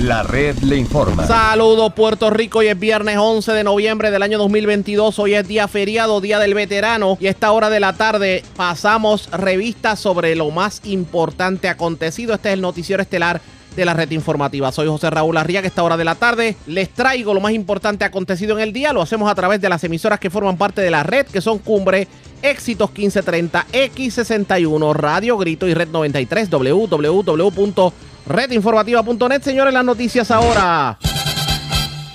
La red le informa. Saludos Puerto Rico, hoy es viernes 11 de noviembre del año 2022, hoy es día feriado, día del veterano y a esta hora de la tarde pasamos revistas sobre lo más importante acontecido. Este es el noticiero estelar de la red informativa. Soy José Raúl Arriaga. Esta hora de la tarde les traigo lo más importante acontecido en el día. Lo hacemos a través de las emisoras que forman parte de la red, que son Cumbre, Éxitos 1530, X61, Radio Grito y Red 93, www.redinformativa.net. Señores, las noticias ahora.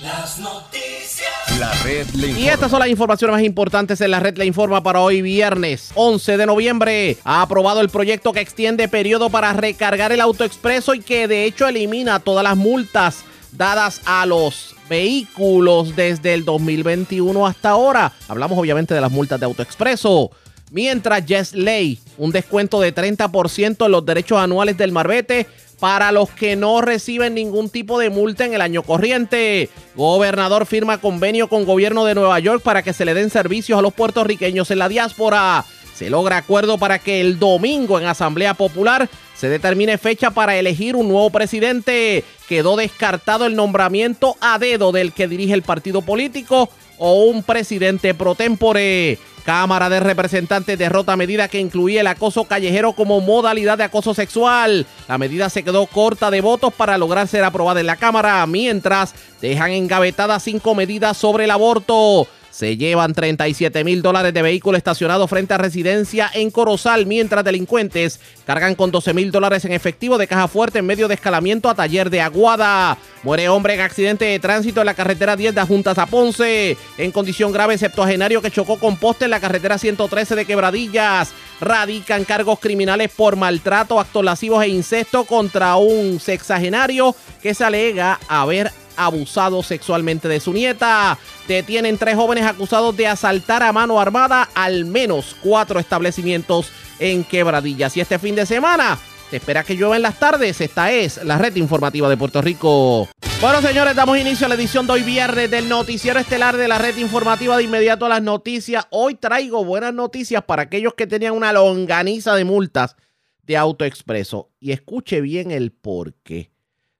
Las noticias. La red le informa. Y estas son las informaciones más importantes en la red Le Informa para hoy viernes 11 de noviembre. Ha aprobado el proyecto que extiende periodo para recargar el autoexpreso y que de hecho elimina todas las multas dadas a los vehículos desde el 2021 hasta ahora. Hablamos obviamente de las multas de autoexpreso. Mientras Yes Ley, un descuento de 30% en los derechos anuales del Marbete para los que no reciben ningún tipo de multa en el año corriente. Gobernador firma convenio con gobierno de Nueva York para que se le den servicios a los puertorriqueños en la diáspora. Se logra acuerdo para que el domingo en Asamblea Popular se determine fecha para elegir un nuevo presidente. Quedó descartado el nombramiento a dedo del que dirige el partido político o un presidente pro tempore. Cámara de Representantes derrota medida que incluía el acoso callejero como modalidad de acoso sexual. La medida se quedó corta de votos para lograr ser aprobada en la Cámara, mientras dejan engavetadas cinco medidas sobre el aborto. Se llevan 37 mil dólares de vehículo estacionado frente a residencia en Corozal, mientras delincuentes cargan con 12 mil dólares en efectivo de caja fuerte en medio de escalamiento a taller de Aguada. Muere hombre en accidente de tránsito en la carretera 10 de Juntas a Ponce. En condición grave, septuagenario que chocó con poste en la carretera 113 de Quebradillas. Radican cargos criminales por maltrato, actos lascivos e incesto contra un sexagenario que se alega haber abusado sexualmente de su nieta. Detienen tres jóvenes acusados de asaltar a mano armada al menos cuatro establecimientos en Quebradillas. Y este fin de semana se espera que llueva en las tardes. Esta es la red informativa de Puerto Rico. Bueno, señores, damos inicio a la edición de hoy viernes del noticiero estelar de la red informativa de inmediato a las noticias. Hoy traigo buenas noticias para aquellos que tenían una longaniza de multas de AutoExpreso. Y escuche bien el por qué.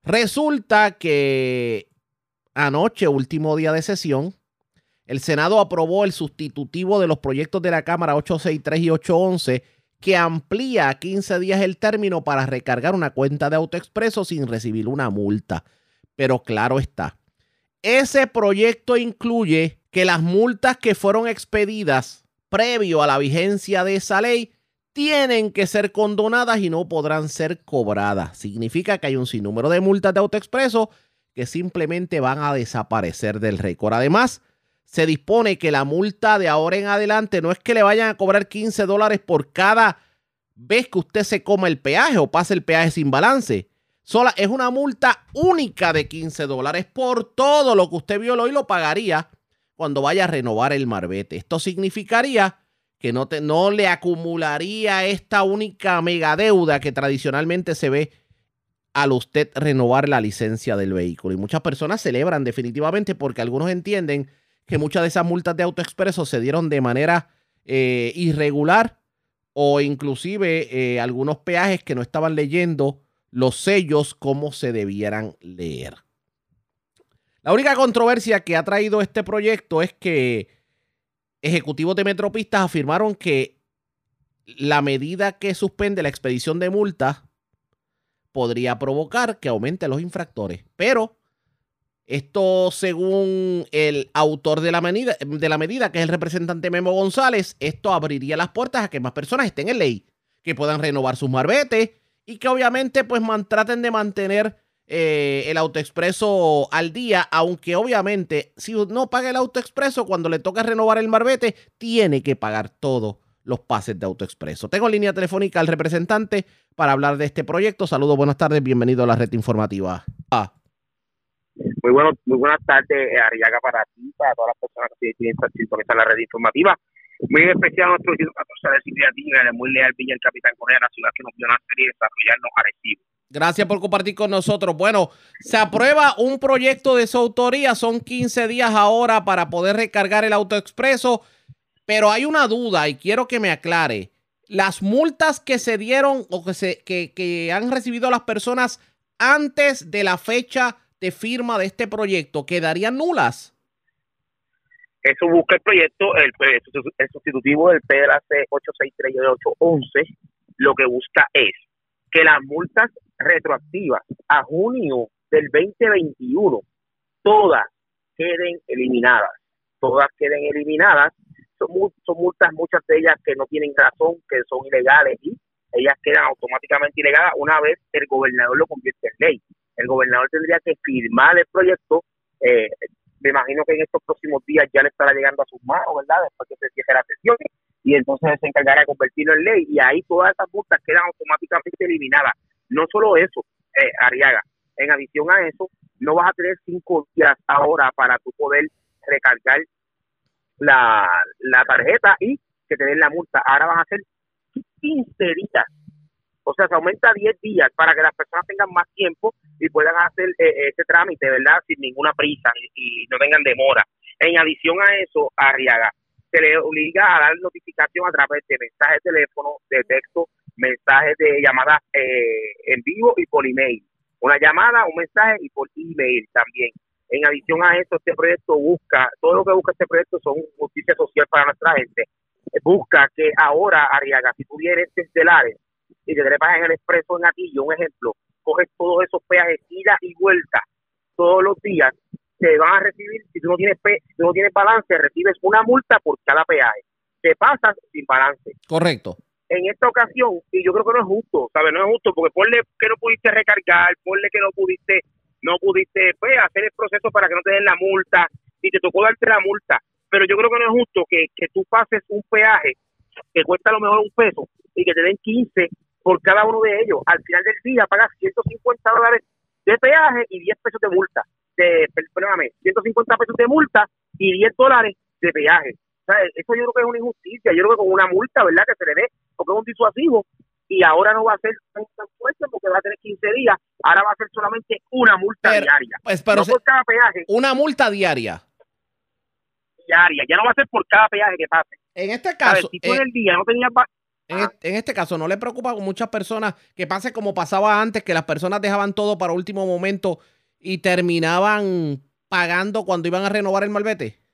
Resulta que anoche, último día de sesión, el Senado aprobó el sustitutivo de los proyectos de la Cámara 863 y 811 que amplía a 15 días el término para recargar una cuenta de AutoExpreso sin recibir una multa. Pero claro está, ese proyecto incluye que las multas que fueron expedidas previo a la vigencia de esa ley tienen que ser condonadas y no podrán ser cobradas. Significa que hay un sinnúmero de multas de AutoExpreso que simplemente van a desaparecer del récord. Además, se dispone que la multa de ahora en adelante no es que le vayan a cobrar 15 dólares por cada vez que usted se coma el peaje o pase el peaje sin balance. Sola es una multa única de 15 dólares por todo lo que usted violó y lo pagaría cuando vaya a renovar el marbete. Esto significaría que no, te, no le acumularía esta única mega deuda que tradicionalmente se ve al usted renovar la licencia del vehículo. Y muchas personas celebran definitivamente porque algunos entienden que muchas de esas multas de AutoExpreso se dieron de manera eh, irregular o inclusive eh, algunos peajes que no estaban leyendo los sellos como se debieran leer. La única controversia que ha traído este proyecto es que ejecutivos de Metropistas afirmaron que la medida que suspende la expedición de multas podría provocar que aumente los infractores. Pero esto, según el autor de la, medida, de la medida, que es el representante Memo González, esto abriría las puertas a que más personas estén en ley, que puedan renovar sus marbetes y que obviamente pues traten de mantener eh, el autoexpreso al día, aunque obviamente si no paga el autoexpreso, cuando le toca renovar el marbete, tiene que pagar todos los pases de autoexpreso. Tengo línea telefónica al representante para hablar de este proyecto. Saludos, buenas tardes, bienvenido a la red informativa. Ah. Muy, bueno, muy buenas tardes, eh, Ariaga, para ti, para todas las personas que tienen sintonizar la red informativa. Muy especial a nuestro 14 de muy leal Villa, el Capitán Correa, la ciudad que nos dio una serie de desarrollarnos a Recibo. Gracias por compartir con nosotros. Bueno, se aprueba un proyecto de su autoría. Son 15 días ahora para poder recargar el autoexpreso. Pero hay una duda y quiero que me aclare. Las multas que se dieron o que, se, que, que han recibido las personas antes de la fecha de firma de este proyecto, ¿quedarían nulas? Eso busca el proyecto, el, el sustitutivo del PLC 863 y 811, lo que busca es que las multas retroactivas a junio del 2021 todas queden eliminadas, todas queden eliminadas. Son, son multas, muchas de ellas que no tienen razón, que son ilegales y ellas quedan automáticamente ilegales una vez el gobernador lo convierte en ley. El gobernador tendría que firmar el proyecto. Eh, me imagino que en estos próximos días ya le estará llegando a sus manos, ¿verdad? Después que se cierre la sesión y entonces se encargará de convertirlo en ley y ahí todas esas multas quedan automáticamente eliminadas. No solo eso, eh, Ariaga, en adición a eso, no vas a tener cinco días ahora para tu poder recargar la, la tarjeta y que te den la multa. Ahora van a ser 15 días. O sea, se aumenta 10 días para que las personas tengan más tiempo y puedan hacer eh, ese trámite, ¿verdad? Sin ninguna prisa y, no tengan demora. En adición a eso, Arriaga, se le obliga a dar notificación a través de mensajes de teléfono, de texto, mensajes de llamadas eh, en vivo y por email. Una llamada, un mensaje y por email también. En adición a eso, este proyecto busca, todo lo que busca este proyecto son justicia social para nuestra gente. Busca que ahora, Arriaga, si tú vienes estelares y te trepas en el expreso en Atillo, un ejemplo, coges todos esos peajes, ida y vuelta todos los días, te van a recibir, si tú no tienes si tú no tienes balance, recibes una multa por cada peaje. Te pasas sin balance. Correcto. En esta ocasión, y yo creo que no es justo, ¿sabes? No es justo porque ponle que no pudiste recargar, ponle que no pudiste, no pudiste pues, hacer el proceso para que no te den la multa y te tocó darte la multa. Pero yo creo que no es justo que, que tú pases un peaje que cuesta a lo mejor un peso y que te den 15 por cada uno de ellos. Al final del día pagas 150 dólares de peaje y 10 pesos de multa. De, perdóname, 150 pesos de multa y 10 dólares de peaje. O sea, eso yo creo que es una injusticia. Yo creo que con una multa, ¿verdad? Que se le dé, porque es un disuasivo. Y ahora no va a ser tan, fuerte porque va a tener 15 días. Ahora va a ser solamente una multa diaria. Pues, pero no por cada peaje. Una multa diaria. Diaria. Ya no va a ser por cada peaje que pase. En este caso. si tú en eh, el día no tenías en, este caso, ¿no le preocupa a muchas personas que pase como pasaba antes, que las personas dejaban todo para último momento y terminaban pagando cuando iban a renovar el malvete?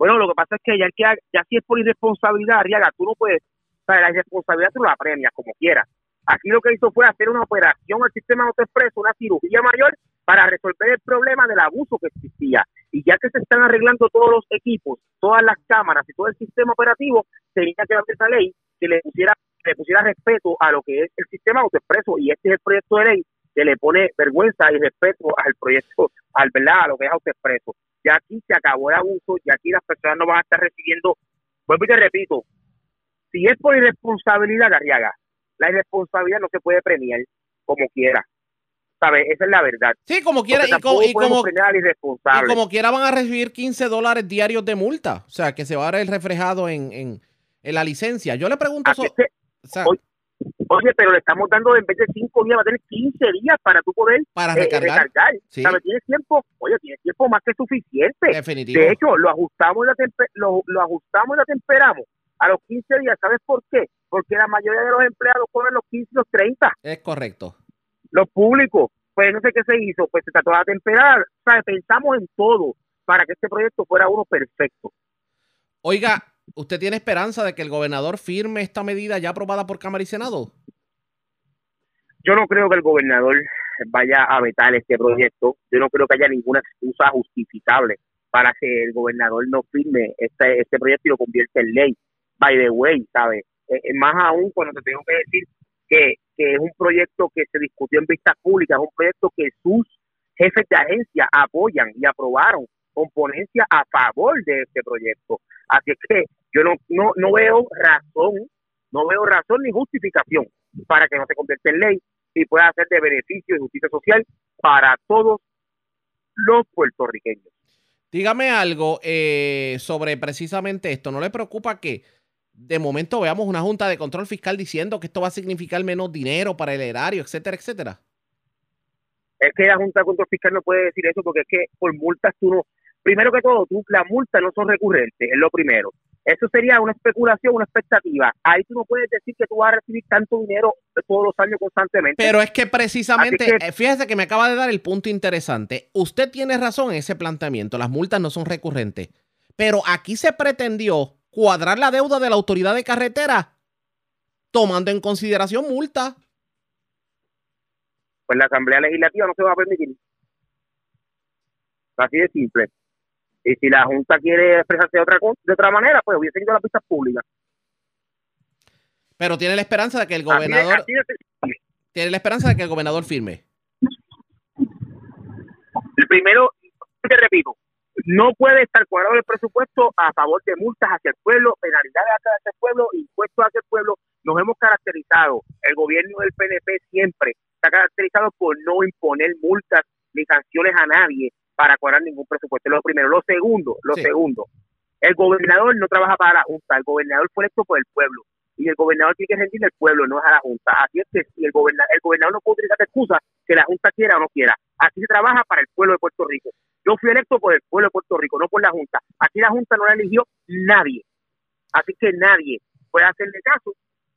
Bueno, lo que pasa es que ya, que ya si es por irresponsabilidad, Riaga, tú no puedes, o la irresponsabilidad tú la premias como quieras. Aquí lo que hizo fue hacer una operación al sistema autoexpreso, una cirugía mayor para resolver el problema del abuso que existía. Y ya que se están arreglando todos los equipos, todas las cámaras y todo el sistema operativo, tenía que haber esa ley que le pusiera, le pusiera respeto a lo que es el sistema autoexpreso. Y este es el proyecto de ley que le pone vergüenza y respeto al proyecto, al verdad, a lo que es autoexpreso. Ya aquí se acabó el abuso, ya aquí las personas no van a estar recibiendo, vuelvo y te repito, si es por irresponsabilidad, Garriaga, la irresponsabilidad no se puede premiar como quiera. ¿sabes? Esa es la verdad. Sí, como quiera, y, como, y, como, quiera van a recibir 15 dólares diarios de multa, o sea, que se va a ver reflejado en, en, la licencia. Yo le pregunto... oye, pero le estamos dando en vez de 5 días, va a tener 15 días para tú poder para eh, recargar. ¿Sabes? Tienes tiempo, oye, tienes tiempo más que suficiente. Definitivo. De hecho, lo ajustamos, la lo, lo ajustamos y la temperamos a los 15 días. ¿Sabes por qué? Porque la mayoría de los empleados ponen los 15 y los 30. Es correcto los públicos. Pues no sé qué se hizo, pues se trató de temperar. O pensamos en todo para que este proyecto fuera uno perfecto. Oiga, ¿usted tiene esperanza de que el gobernador firme esta medida ya aprobada por Cámara y Senado? Yo no creo que el gobernador vaya a vetar este proyecto. Yo no creo que haya ninguna excusa justificable para que el gobernador no firme este, este proyecto y lo convierta en ley. By the way, ¿sabes? Eh, eh, más aún cuando te tengo que decir que, es un proyecto que se discutió en vistas públicas, es un proyecto que sus jefes de agencia apoyan y aprobaron con ponencia a favor de este proyecto. Así es que yo no, no, no veo razón, no veo razón ni justificación para que no se convierta en ley y pueda ser de beneficio y justicia social para todos los puertorriqueños. Dígame algo eh, sobre precisamente esto. ¿No le preocupa que de momento veamos una junta de control fiscal diciendo que esto va a significar menos dinero para el erario, etcétera, etcétera. Es que la junta de control fiscal no puede decir eso porque es que por multas tú no, primero que todo, tú, las multas no son recurrentes, es lo primero. Eso sería una especulación, una expectativa. Ahí tú no puedes decir que tú vas a recibir tanto dinero todos los años constantemente. Pero es que precisamente, eh, fíjese que me acaba de dar el punto interesante. Usted tiene razón en ese planteamiento, las multas no son recurrentes. Pero aquí se pretendió cuadrar la deuda de la autoridad de carretera tomando en consideración multas. Pues la Asamblea Legislativa no se va a permitir. Así de simple. Y si la Junta quiere expresarse de otra, de otra manera, pues hubiese ido a las pistas públicas. Pero tiene la esperanza de que el gobernador... tiene la esperanza de que el gobernador firme. El primero, te repito, no puede estar cuadrado el presupuesto a favor de multas hacia el pueblo, penalidades hacia el pueblo, impuestos hacia el pueblo. Nos hemos caracterizado, el gobierno del PNP siempre está caracterizado por no imponer multas ni sanciones a nadie para cuadrar ningún presupuesto. Lo primero. Lo segundo, lo segundo, el gobernador no trabaja para la Junta, el gobernador fue electo por el pueblo y el gobernador tiene que rendirle al pueblo, no es a la Junta. Así es que si el gobernador, el gobernador no puede utilizar excusa que la Junta quiera o no quiera. Así se trabaja para el pueblo de Puerto Rico. Yo fui electo por el pueblo de Puerto Rico, no por la Junta. Aquí la Junta no la eligió nadie. Así que nadie puede hacerle caso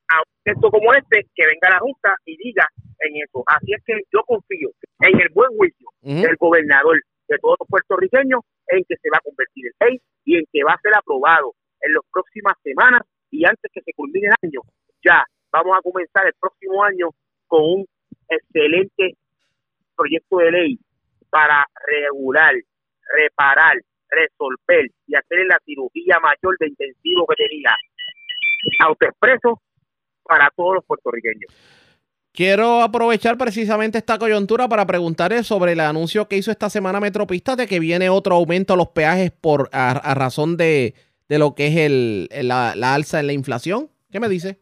a un texto como este que venga la Junta y diga en eso. Así es que yo confío en el buen juicio del gobernador de todos los puertorriqueños en que se va a convertir en ley y en que va a ser aprobado en las próximas semanas y antes que se culmine el año. Ya vamos a comenzar el próximo año con un excelente proyecto de ley para regular, reparar, resolver y hacer la cirugía mayor de intensivo que tenía autoexpreso para todos los puertorriqueños. Quiero aprovechar precisamente esta coyuntura para preguntarle sobre el anuncio que hizo esta semana Metropista de que viene otro aumento a los peajes por a, razón de, lo que es el, la, la alza en la inflación. ¿Qué me dice?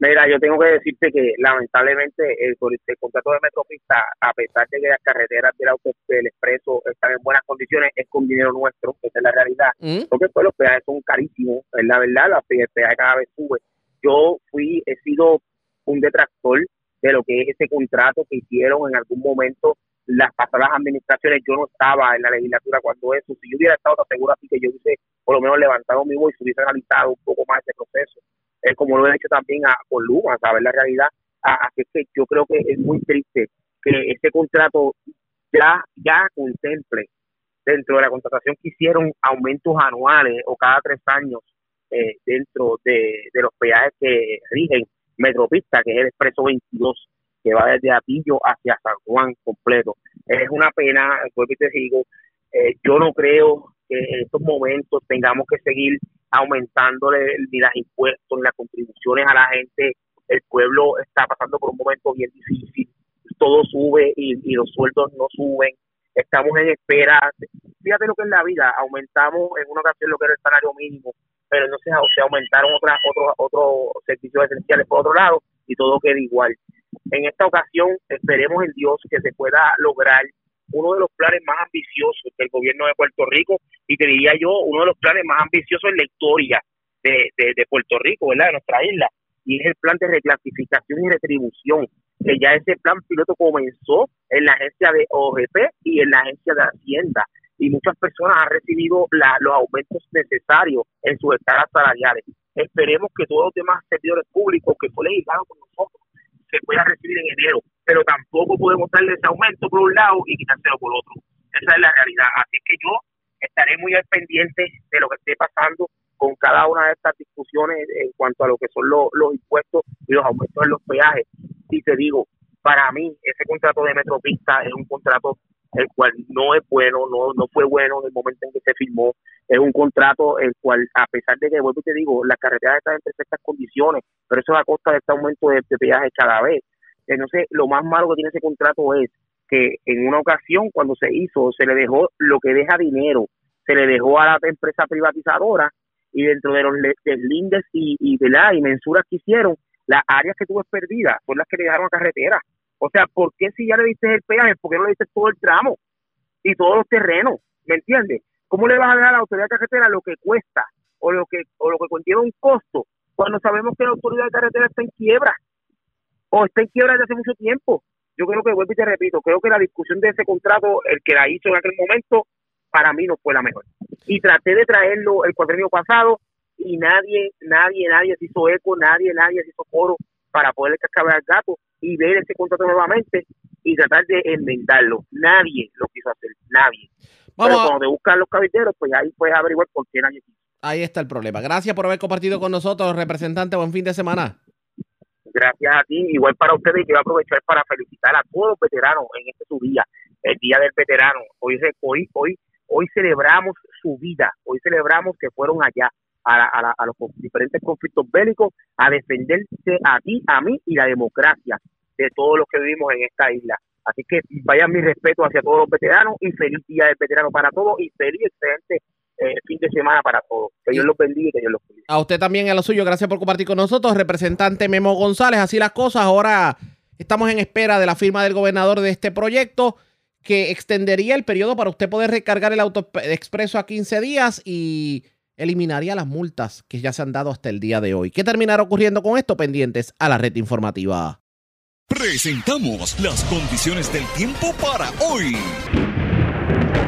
Mira, yo tengo que decirte que lamentablemente el, contrato de Metropista, a pesar de que las carreteras del, auto, del expreso están en buenas condiciones, es con dinero nuestro, esa es la realidad. Mm. Porque pues, los peajes son carísimos, es la verdad, la, el peaje cada vez sube. Yo fui, he sido un detractor de lo que es ese contrato que hicieron en algún momento las pasadas administraciones. Yo no estaba en la legislatura cuando eso, si yo hubiera estado, te aseguro así que yo hubiese por lo menos levantado mi voz y se hubiese analizado un poco más ese proceso es como lo he hecho también a, con Luma, saber la realidad. Así que yo creo que es muy triste que este contrato ya, ya contemple dentro de la contratación que hicieron aumentos anuales o cada tres años eh, dentro de, los peajes que rigen Metropista, que es el Expreso 22, que va desde Atillo hacia San Juan completo. Es una pena, después que te digo, eh, yo no creo que en estos momentos tengamos que seguir aumentándole ni las impuestos ni las contribuciones a la gente. El pueblo está pasando por un momento bien difícil, todo sube y, los sueldos no suben. Estamos en espera. Fíjate lo que es la vida. Aumentamos en una ocasión lo que era el salario mínimo, pero entonces se aumentaron otras, otros, otros servicios esenciales por otro lado y todo queda igual. En esta ocasión esperemos en Dios que se pueda lograr uno de los planes más ambiciosos del gobierno de Puerto Rico y te diría yo uno de los planes más ambiciosos en la historia de, de, Puerto Rico, ¿verdad? De nuestra isla. Y es el plan de reclasificación y retribución, que ya ese plan piloto comenzó en la agencia de OGP y en la agencia de Hacienda. Y muchas personas han recibido la, los aumentos necesarios en sus escalas salariales. Esperemos que todos los demás servidores públicos que fue legislado con nosotros se puedan recibir en enero pero tampoco podemos darle ese aumento por un lado y quitárselo por otro. Esa es la realidad. Así que yo estaré muy al pendiente de lo que esté pasando con cada una de estas discusiones en cuanto a lo que son los, los impuestos y los aumentos en los peajes. Y te digo, para mí ese contrato de Metropista es un contrato el cual no es bueno, no no fue bueno en el momento en que se firmó. Es un contrato el cual, a pesar de que, vuelvo y te digo, las carreteras están en perfectas condiciones, pero eso es a costa de este aumento de, de cada vez. Entonces, lo más malo que tiene ese contrato es que en una ocasión, cuando se hizo, se le dejó lo que deja dinero, se le dejó a la empresa privatizadora y dentro de los deslindes y, y, y mensuras que hicieron, las áreas que tuvo perdidas son las que le dejaron a carretera. O sea, ¿por qué si ya le diste el peaje, por qué no le diste todo el tramo y todos los terrenos? ¿Me entiendes? ¿Cómo le vas a dar a la autoridad de carretera lo que cuesta o lo que o lo que contiene un costo cuando sabemos que la autoridad de carretera está en quiebra? o está en quiebra desde hace mucho tiempo. Yo creo que, vuelvo y te repito, creo que la discusión de ese contrato, el que la hizo en aquel momento, para mí no fue la mejor. Y traté de traerlo el cuadrenio pasado y nadie, nadie, nadie se hizo eco, nadie, nadie se hizo foro para poder cascabear al gato y ver ese contrato nuevamente y tratar de enmendarlo. Nadie lo quiso hacer, nadie. Pero cuando te buscan los caballeros, pues ahí puedes averiguar por qué nadie quiso. Ahí está el problema. Gracias por haber compartido con nosotros, representante. Buen fin de semana. Gracias a ti. Igual para ustedes, y quiero aprovechar para felicitar a todos los veteranos en este su día, el Día del Veterano. Hoy, hoy, hoy, hoy celebramos su vida. Hoy celebramos que fueron allá a, a, los diferentes conflictos bélicos a defenderse a ti, a mí y la democracia de todos los que vivimos en esta isla. Así que vaya mi respeto hacia todos los veteranos y feliz día del veterano para todos y feliz excelente eh, fin de semana para todos. Que Dios los bendiga y que Dios los bendiga. A usted también a lo suyo, gracias por compartir con nosotros, representante Memo González. Así las cosas, ahora estamos en espera de la firma del gobernador de este proyecto que extendería el periodo para usted poder recargar el auto expreso a 15 días y eliminaría las multas que ya se han dado hasta el día de hoy. ¿Qué terminará ocurriendo con esto? Pendientes a la red informativa. Presentamos las condiciones del tiempo para hoy.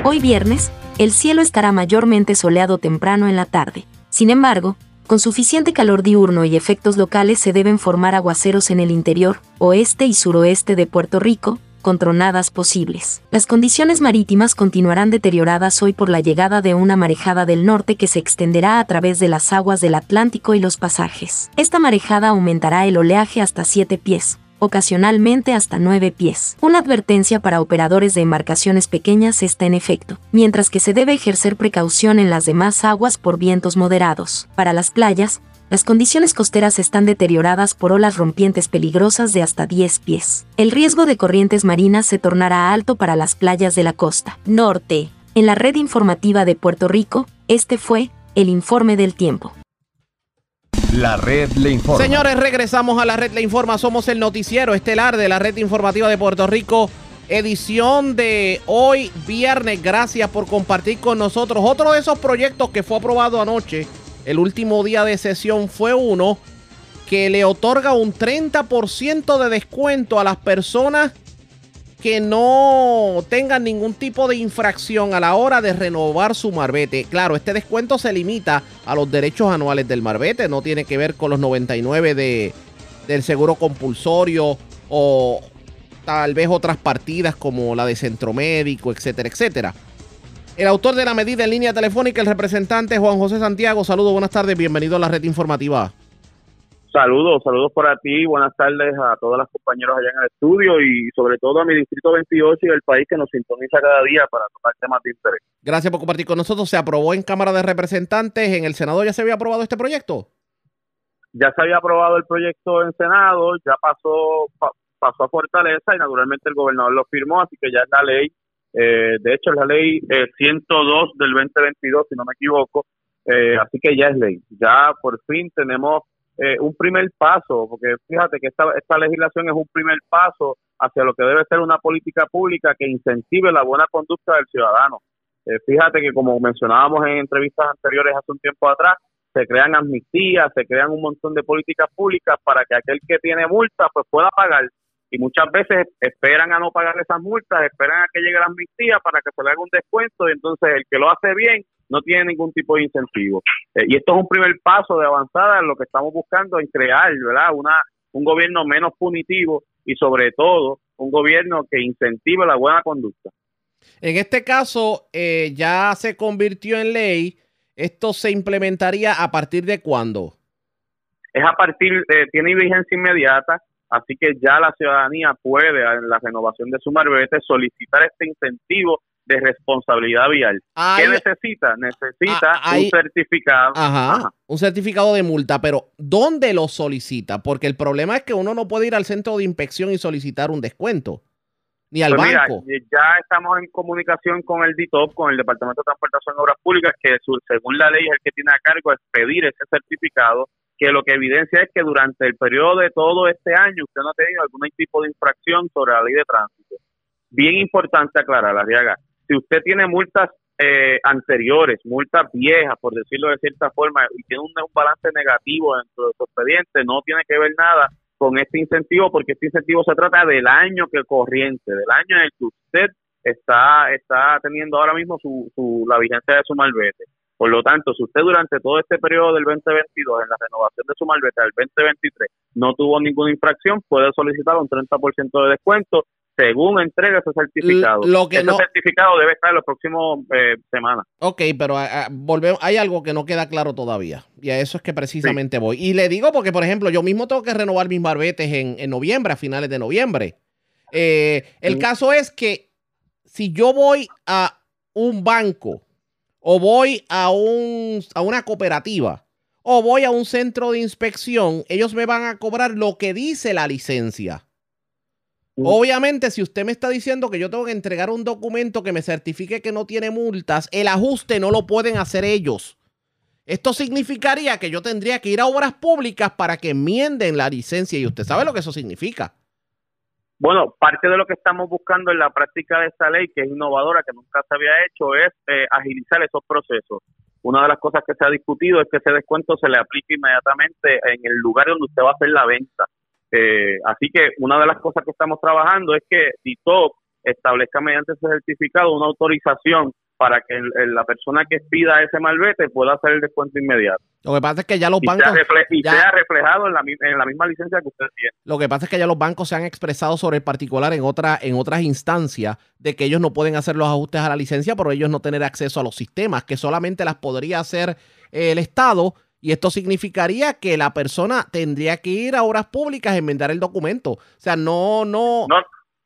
Hoy viernes, el cielo estará mayormente soleado temprano en la tarde. Sin embargo, con suficiente calor diurno y efectos locales se deben formar aguaceros en el interior, oeste y suroeste de Puerto Rico, con tronadas posibles. Las condiciones marítimas continuarán deterioradas hoy por la llegada de una marejada del norte que se extenderá a través de las aguas del Atlántico y los pasajes. Esta marejada aumentará el oleaje hasta 7 pies, ocasionalmente hasta 9 pies. Una advertencia para operadores de embarcaciones pequeñas está en efecto, mientras que se debe ejercer precaución en las demás aguas por vientos moderados. Para las playas, las condiciones costeras están deterioradas por olas rompientes peligrosas de hasta 10 pies. El riesgo de corrientes marinas se tornará alto para las playas de la costa norte. En la red informativa de Puerto Rico, este fue el informe del tiempo. La red le informa. Señores, regresamos a la red le informa. Somos el noticiero estelar de la red informativa de Puerto Rico. Edición de hoy viernes. Gracias por compartir con nosotros. Otro de esos proyectos que fue aprobado anoche, el último día de sesión, fue uno que le otorga un 30% de descuento a las personas que no tengan ningún tipo de infracción a la hora de renovar su marbete. Claro, este descuento se limita a los derechos anuales del marbete, no tiene que ver con los 99 de, del seguro compulsorio o tal vez otras partidas como la de centro médico, etcétera, etcétera. El autor de la medida en línea telefónica, el representante Juan José Santiago. Saludos, buenas tardes, bienvenido a la red informativa. Saludos, saludos para ti, buenas tardes a todos los compañeros allá en el estudio y sobre todo a mi distrito 28 y el país que nos sintoniza cada día para tocar temas de interés. Gracias por compartir con nosotros. ¿Se aprobó en Cámara de Representantes? ¿En el Senado ya se había aprobado este proyecto? Ya se había aprobado el proyecto en Senado, ya pasó, pasó a Fortaleza y naturalmente el gobernador lo firmó, así que ya es la ley. Eh, de hecho, la ley 102 eh, del 2022, si no me equivoco. Eh, así que ya es ley. Ya por fin tenemos eh, un primer paso, porque fíjate que esta, esta legislación es un primer paso hacia lo que debe ser una política pública que incentive la buena conducta del ciudadano. Eh, fíjate que como mencionábamos en entrevistas anteriores hace un tiempo atrás, se crean amnistías, se crean un montón de políticas públicas para que aquel que tiene multa pues pueda pagar y muchas veces esperan a no pagar esas multas, esperan a que llegue la amnistía para que se le haga un descuento y entonces el que lo hace bien no tiene ningún tipo de incentivo. Eh, y esto es un primer paso de avanzada en lo que estamos buscando en crear, ¿verdad? Una, un gobierno menos punitivo y sobre todo un gobierno que incentive la buena conducta. En este caso eh, ya se convirtió en ley. ¿Esto se implementaría a partir de cuándo? Es a partir, eh, tiene vigencia inmediata, así que ya la ciudadanía puede, en la renovación de su marbete, solicitar este incentivo de responsabilidad vial. ¿Qué necesita? Necesita ah, un certificado. Ajá, Un certificado de multa, pero ¿dónde lo solicita? Porque el problema es que uno no puede ir al centro de inspección y solicitar un descuento. Ni al pues banco. ya estamos en comunicación con el DITOP, con el Departamento de Transportación y Obras Públicas, que según la ley es el que tiene a cargo es pedir ese certificado, que lo que evidencia es que durante el periodo de todo este año usted no ha tenido algún tipo de infracción sobre la ley de tránsito. Bien importante aclarar, Arriaga, si usted tiene multas eh, anteriores, multas viejas, por decirlo de cierta forma, y tiene un, balance negativo dentro de su expediente, no tiene que ver nada con este incentivo, porque este incentivo se trata del año que corriente, del año en el que usted está está teniendo ahora mismo su, su la vigencia de su malvete. Por lo tanto, si usted durante todo este periodo del 2022, en la renovación de su malvete del 2023, no tuvo ninguna infracción, puede solicitar un 30% de descuento según entregue ese certificado. Lo que ese certificado debe estar en las próximas eh, semanas. Ok, pero ah, ah, volvemos, hay algo que no queda claro todavía. Y a eso es que precisamente voy. Y le digo porque, por ejemplo, yo mismo tengo que renovar mis barbetes en, en noviembre, a finales de noviembre. Eh, el caso es que si yo voy a un banco o voy a, un, a una cooperativa o voy a un centro de inspección, ellos me van a cobrar lo que dice la licencia. Obviamente, si usted me está diciendo que yo tengo que entregar un documento que me certifique que no tiene multas, el ajuste no lo pueden hacer ellos. Esto significaría que yo tendría que ir a obras públicas para que enmienden la licencia y usted sabe lo que eso significa. Bueno, parte de lo que estamos buscando en la práctica de esta ley, que es innovadora, que nunca se había hecho, es eh, agilizar esos procesos. Una de las cosas que se ha discutido es que ese descuento se le aplique inmediatamente en el lugar donde usted va a hacer la venta. Eh, así que una de las cosas que estamos trabajando es que DITOP establezca mediante ese certificado una autorización para que la persona que pida ese malvete pueda hacer el descuento inmediato. Lo que pasa es que ya los bancos... y sea reflejado en la, misma licencia que usted tiene. Lo que pasa es que ya los bancos se han expresado sobre el particular en, otra, en otras instancias de que ellos no pueden hacer los ajustes a la licencia por ellos no tener acceso a los sistemas, que solamente las podría hacer el Estado y esto significaría que la persona tendría que ir a obras públicas a enmendar el documento. O sea, no, no. No,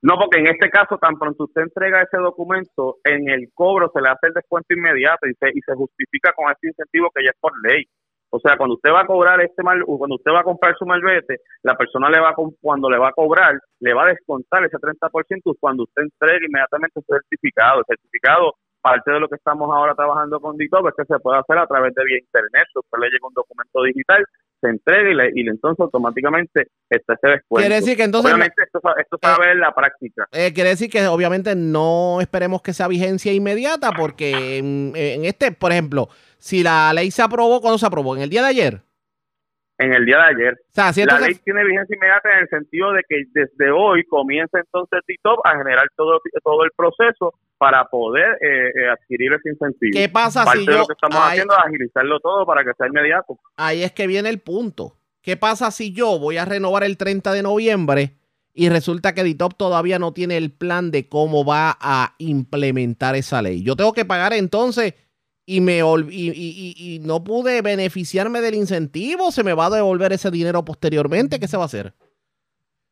no, porque en este caso, tan pronto usted entrega ese documento, en el cobro se le hace el descuento inmediato y se, y se justifica con este incentivo que ya es por ley. O sea, cuando usted va a cobrar este mal, cuando usted va a comprar su malvete, la persona le va a, cuando le va a cobrar, le va a descontar ese 30% cuando usted entregue inmediatamente su certificado. El certificado parte de lo que estamos ahora trabajando con DITOP es que se puede hacer a través de vía internet. Usted le llega un documento digital, se entrega y, le, y entonces automáticamente está ese descuento. Quiere decir que entonces... Obviamente esto, esto se va a ver en la práctica. Eh, quiere decir que obviamente no esperemos que sea vigencia inmediata porque en, este, por ejemplo, si la ley se aprobó, ¿cuándo se aprobó? ¿En el día de ayer? En el día de ayer. la ley tiene vigencia inmediata en el sentido de que desde hoy comienza entonces TikTok a generar todo, todo el proceso para poder eh, eh, adquirir ese incentivo. ¿Qué pasa Parte si de yo, lo que estamos haciendo es agilizarlo todo para que sea inmediato. Ahí es que viene el punto. ¿Qué pasa si yo voy a renovar el 30 de noviembre y resulta que DITOP todavía no tiene el plan de cómo va a implementar esa ley? Yo tengo que pagar entonces y, me y, y, no pude beneficiarme del incentivo, ¿se me va a devolver ese dinero posteriormente? ¿Qué se va a hacer?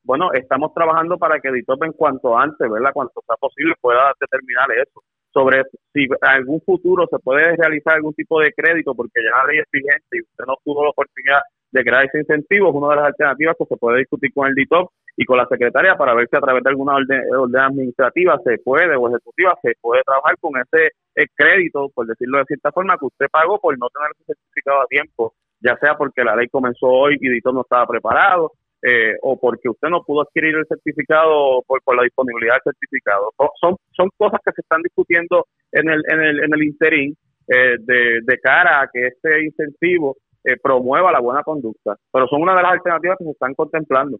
Bueno, estamos trabajando para que DITOP en cuanto antes, ¿verdad? Cuanto sea posible pueda determinar eso. Sobre si algún futuro se puede realizar algún tipo de crédito, porque ya la ley es vigente y usted no tuvo la oportunidad de crear ese incentivo, es una de las alternativas que se puede discutir con el DITOP y con la secretaria para ver si a través de alguna orden, administrativa se puede o ejecutiva se puede trabajar con ese eh, crédito, por decirlo de cierta forma, que usted pagó por no tener ese certificado a tiempo, ya sea porque la ley comenzó hoy y DITOP no estaba preparado, eh, o porque usted no pudo adquirir el certificado por, por la disponibilidad del certificado. Son, son cosas que se están discutiendo en el, en el, en el interín eh, de, de cara a que este incentivo promueva la buena conducta, pero son una de las alternativas que se están contemplando.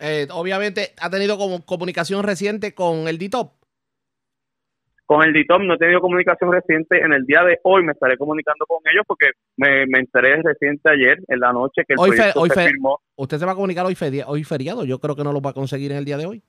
Eh, obviamente ha tenido como comunicación reciente con el DITOP. Con el DITOP no he tenido comunicación reciente. En el día de hoy me estaré comunicando con ellos porque me, enteré reciente ayer, en la noche, que el hoy proyecto se firmó. ¿Usted se va a comunicar hoy, hoy feriado? Yo creo que no lo va a conseguir en el día de hoy.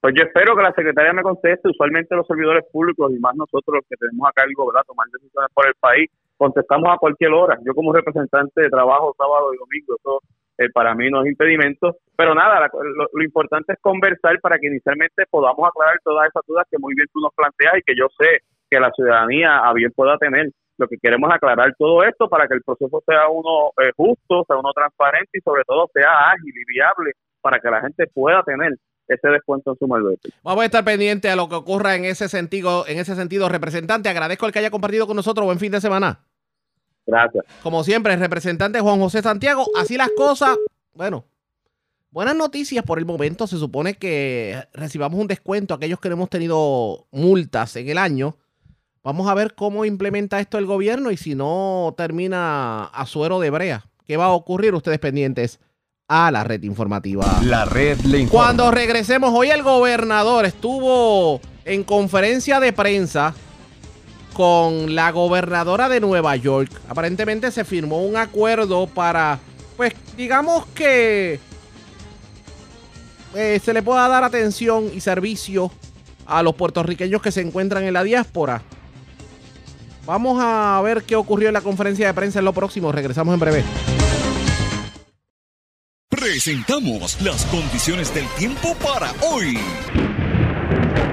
Pues yo espero que la secretaria me conteste. Usualmente los servidores públicos y más nosotros los que tenemos a cargo, ¿verdad? Tomar decisiones por el país, contestamos a cualquier hora. Yo como representante de trabajo sábado y domingo, eso eh, para mí no es impedimento. Pero nada, lo, importante es conversar para que inicialmente podamos aclarar todas esas dudas que muy bien tú nos planteas y que yo sé que la ciudadanía a bien pueda tener. Lo que queremos es aclarar todo esto para que el proceso sea uno eh, justo, sea uno transparente y sobre todo sea ágil y viable para que la gente pueda tener ese descuento en su malvete. Vamos a estar pendientes a lo que ocurra en ese sentido, en ese sentido, representante. Agradezco el que haya compartido con nosotros. Buen fin de semana. Gracias. Como siempre, el representante Juan José Santiago. Así las cosas. Bueno, buenas noticias por el momento. Se supone que recibamos un descuento a aquellos que no hemos tenido multas en el año. Vamos a ver cómo implementa esto el gobierno y si no termina a suero de brea. ¿Qué va a ocurrir? Ustedes pendientes a la red informativa. La red le Cuando regresemos, hoy el gobernador estuvo en conferencia de prensa con la gobernadora de Nueva York. Aparentemente se firmó un acuerdo para, pues digamos que eh, se le pueda dar atención y servicio a los puertorriqueños que se encuentran en la diáspora. Vamos a ver qué ocurrió en la conferencia de prensa en lo próximo. Regresamos en breve. Presentamos las condiciones del tiempo para hoy.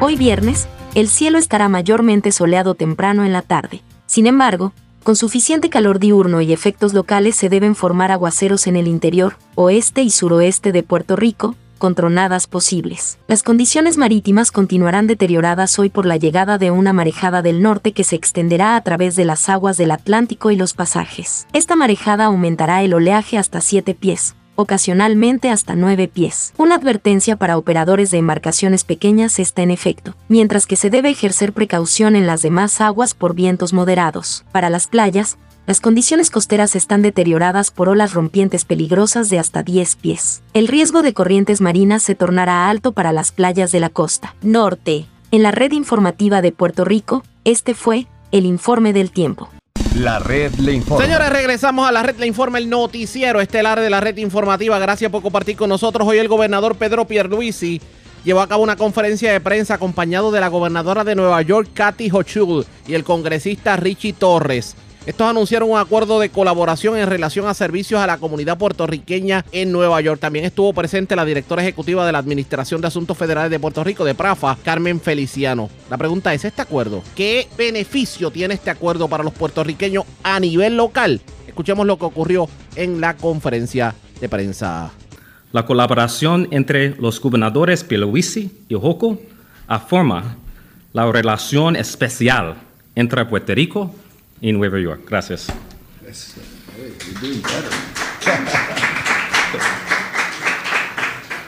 Hoy viernes, el cielo estará mayormente soleado temprano en la tarde. Sin embargo, con suficiente calor diurno y efectos locales se deben formar aguaceros en el interior, oeste y suroeste de Puerto Rico, con tronadas posibles. Las condiciones marítimas continuarán deterioradas hoy por la llegada de una marejada del norte que se extenderá a través de las aguas del Atlántico y los pasajes. Esta marejada aumentará el oleaje hasta 7 pies, ocasionalmente hasta 9 pies. Una advertencia para operadores de embarcaciones pequeñas está en efecto, mientras que se debe ejercer precaución en las demás aguas por vientos moderados. Para las playas, las condiciones costeras están deterioradas por olas rompientes peligrosas de hasta 10 pies. El riesgo de corrientes marinas se tornará alto para las playas de la costa norte. En la red informativa de Puerto Rico, este fue el informe del tiempo. La red le informa. Señores, regresamos a la red le informa, el noticiero estelar de la red informativa. Gracias por compartir con nosotros. Hoy el gobernador Pedro Pierluisi llevó a cabo una conferencia de prensa acompañado de la gobernadora de Nueva York, Kathy Hochul, y el congresista Richie Torres. Estos anunciaron un acuerdo de colaboración en relación a servicios a la comunidad puertorriqueña en Nueva York. También estuvo presente la directora ejecutiva de la Administración de Asuntos Federales de Puerto Rico, de PRAFA, Carmen Feliciano. La pregunta es, ¿este acuerdo? ¿Qué beneficio tiene este acuerdo para los puertorriqueños a nivel local? Escuchemos lo que ocurrió en la conferencia de prensa. La colaboración entre los gobernadores Pierluisi y Ojoco forma la relación especial entre Puerto Rico en Nueva York. Gracias.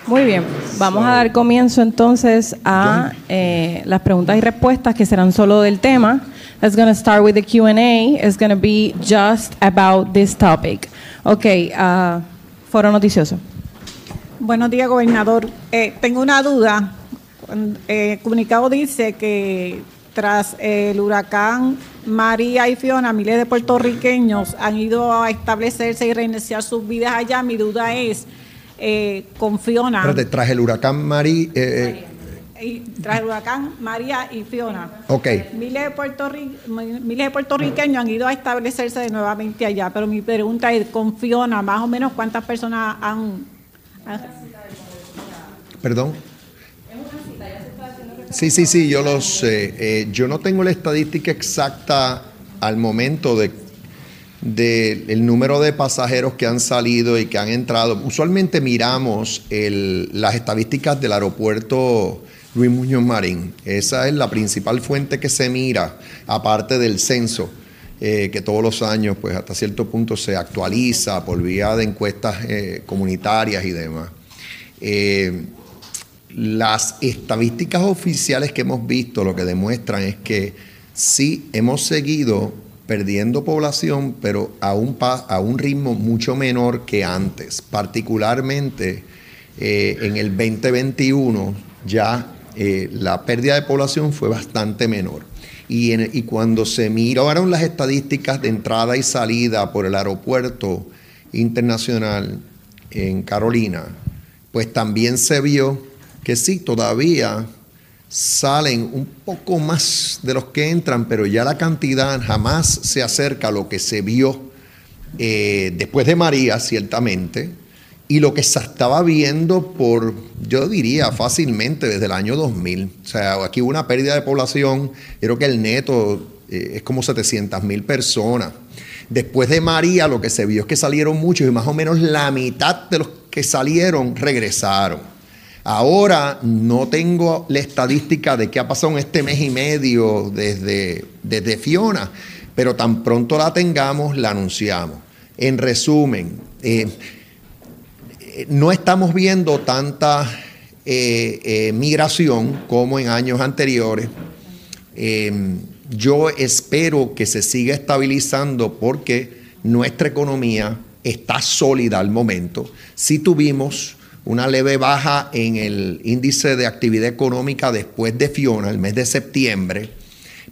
Muy bien, vamos a dar comienzo entonces a eh, las preguntas y respuestas que serán solo del tema. It's going to start with the Q&A. It's going to be just about this topic. Ok, uh, foro noticioso. Buenos días, gobernador. Eh, tengo una duda. Eh, el comunicado dice que tras el huracán María y Fiona, miles de puertorriqueños han ido a establecerse y reiniciar sus vidas allá. Mi duda es, eh, con Fiona... tras el huracán María... Eh, eh, tras el huracán María y Fiona. Ok. Miles de, miles de puertorriqueños han ido a establecerse de nuevamente allá, pero mi pregunta es, con Fiona, más o menos, ¿cuántas personas han... Perdón. Sí, sí, sí, yo lo sé. Eh, yo no tengo la estadística exacta al momento de, el número de pasajeros que han salido y que han entrado. Usualmente miramos las estadísticas del aeropuerto Luis Muñoz Marín. Esa es la principal fuente que se mira, aparte del censo. Eh, que todos los años, pues hasta cierto punto se actualiza por vía de encuestas eh, comunitarias y demás. Las estadísticas oficiales que hemos visto lo que demuestran es que sí hemos seguido perdiendo población, pero a un, a un ritmo mucho menor que antes. Particularmente eh, en el 2021 ya eh, la pérdida de población fue bastante menor. Y, y cuando se miraron las estadísticas de entrada y salida por el aeropuerto internacional en Carolina, pues también se vio que sí, todavía salen un poco más de los que entran, pero ya la cantidad jamás se acerca a lo que se vio eh, después de María, ciertamente, y lo que se estaba viendo por, yo diría, fácilmente desde el año 2000. O sea, aquí hubo una pérdida de población, creo que el neto eh, es como 700 mil personas. Después de María, lo que se vio es que salieron muchos y más o menos la mitad de los que salieron regresaron. Ahora no tengo la estadística de qué ha pasado en este mes y medio desde, desde Fiona, pero tan pronto la tengamos, la anunciamos. En resumen, eh, no estamos viendo tanta eh, eh, migración como en años anteriores. yo espero que se siga estabilizando porque nuestra economía está sólida al momento. Si tuvimos una leve baja en el índice de actividad económica después de Fiona, el mes de septiembre,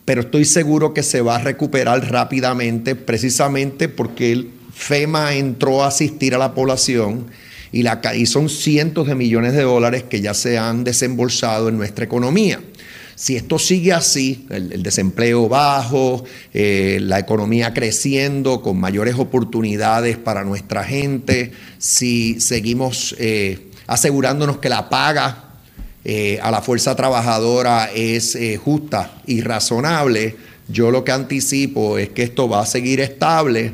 pero estoy seguro que se va a recuperar rápidamente precisamente porque el FEMA entró a asistir a la población y, la, y son cientos de millones de dólares que ya se han desembolsado en nuestra economía. Si esto sigue así, el, desempleo bajo, eh, la economía creciendo con mayores oportunidades para nuestra gente, si seguimos eh, asegurándonos que la paga eh, a la fuerza trabajadora es justa y razonable, yo lo que anticipo es que esto va a seguir estable,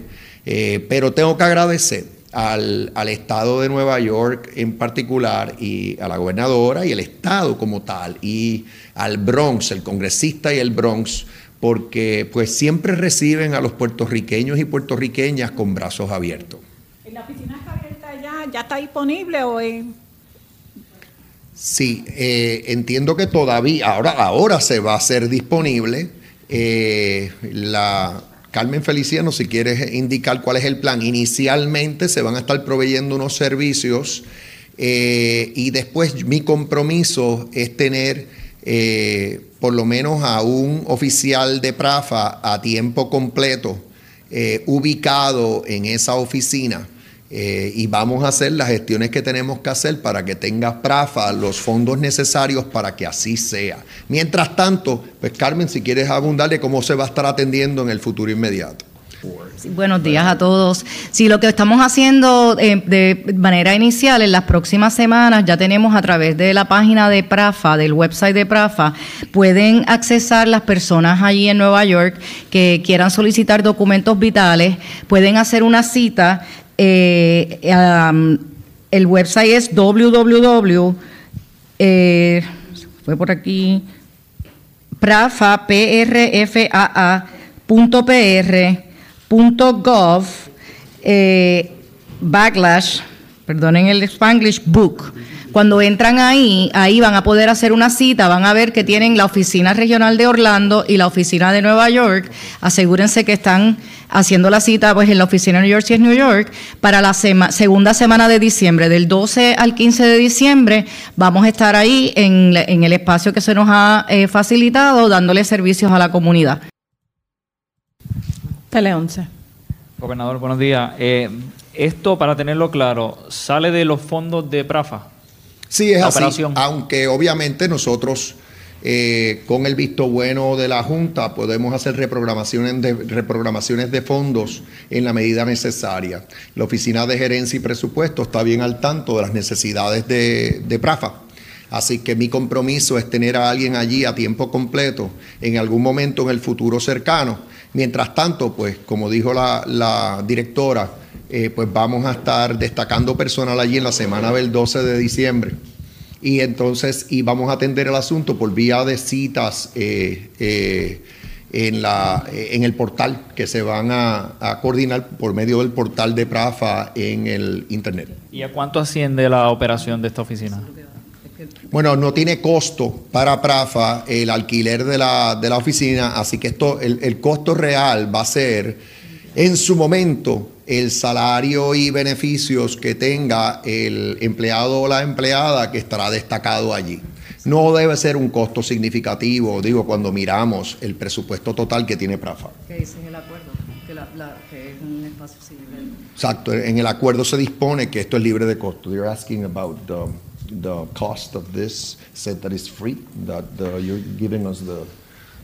pero tengo que agradecer al, Estado de Nueva York en particular y a la gobernadora y el Estado como tal y al Bronx, el congresista y el Bronx, porque pues siempre reciben a los puertorriqueños y puertorriqueñas con brazos abiertos. ¿La oficina está abierta ya? ¿Ya está disponible o es...? Sí, eh, entiendo que todavía, ahora, ahora se va a hacer disponible. Eh, la, Carmen Feliciano, si quieres indicar cuál es el plan. Inicialmente se van a estar proveyendo unos servicios eh, y después mi compromiso es tener eh, por lo menos a un oficial de PRAFA a tiempo completo eh, ubicado en esa oficina eh, y vamos a hacer las gestiones que tenemos que hacer para que tenga PRAFA los fondos necesarios para que así sea. Mientras tanto, pues Carmen, si quieres abundarle cómo se va a estar atendiendo en el futuro inmediato. buenos días a todos. Sí, lo que estamos haciendo eh, de manera inicial en las próximas semanas, ya tenemos a través de la página de PRAFA, del website de PRAFA, pueden accesar las personas allí en Nueva York que quieran solicitar documentos vitales, pueden hacer una cita eh, el website es www. Eh, fue por aquí. prafa, gov eh, perdonen el Spanglish, book. Cuando entran ahí, ahí van a poder hacer una cita, van a ver que tienen la oficina regional de Orlando y la oficina de Nueva York. Asegúrense que están haciendo la cita pues en la oficina de New York si es New York para la segunda semana de diciembre, del 12 al 15 de diciembre, vamos a estar ahí en, el espacio que se nos ha eh, facilitado dándole servicios a la comunidad. Tele 11. Gobernador, buenos días. Eh, esto, para tenerlo claro, ¿sale de los fondos de PRAFA? Sí, es así. Aunque obviamente nosotros, eh, con el visto bueno de la Junta, podemos hacer reprogramaciones de, reprogramaciones de fondos en la medida necesaria. La Oficina de Gerencia y Presupuesto está bien al tanto de las necesidades de, de PRAFA. Así que mi compromiso es tener a alguien allí a tiempo completo en algún momento en el futuro cercano. Mientras tanto, pues como dijo la, la directora, eh, pues vamos a estar destacando personal allí en la semana del 12 de diciembre. Y entonces, y vamos a atender el asunto por vía de citas eh, eh, en, la, en el portal que se van a, a, coordinar por medio del portal de PRAFA en el Internet. ¿Y a cuánto asciende la operación de esta oficina? Bueno, no tiene costo para PRAFA el alquiler de la, de la oficina, así que esto, el, el costo real va a ser en su momento el salario y beneficios que tenga el empleado o la empleada que estará destacado allí. No debe ser un costo significativo, digo, cuando miramos el presupuesto total que tiene PRAFA. ¿Qué dice en el acuerdo? Que, es un espacio Exacto, en el acuerdo se dispone que esto es libre de costo. You're asking about the, the cost of this, said that it's free, that you're giving us the,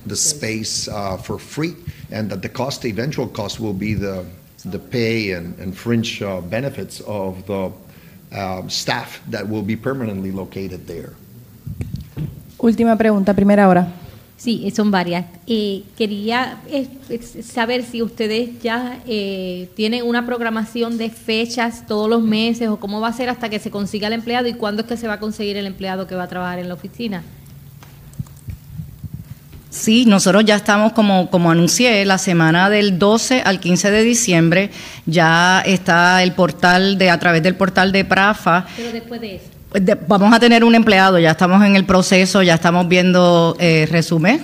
the space uh, for free, and that the cost, the eventual cost will be the the pay and, and fringe uh, benefits of the uh, staff that will be permanently located there. Última pregunta, primera hora. Sí, son varias. Eh, quería eh, saber si ustedes ya eh, tienen una programación de fechas todos los meses o cómo va a ser hasta que se consiga el empleado y cuándo es que se va a conseguir el empleado que va a trabajar en la oficina. Sí, nosotros ya estamos, como, como anuncié, la semana del 12 al 15 de diciembre ya está el portal de, a través del portal de PRAFA. Pero después de eso. Vamos a tener un empleado, ya estamos en el proceso, ya estamos viendo eh, resumen.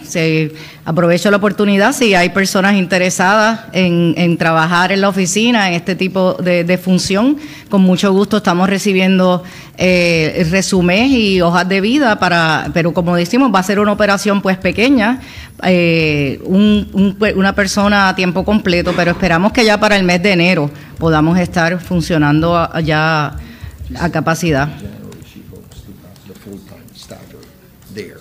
Aprovecho la oportunidad si hay personas interesadas en, trabajar en la oficina, en este tipo de, función. Con mucho gusto estamos recibiendo eh, resumen y hojas de vida para, pero como decimos, va a ser una operación pues pequeña, eh, un- un- una persona a tiempo completo, pero esperamos que ya para el mes de enero podamos estar funcionando ya a capacidad. The full-time staff are there.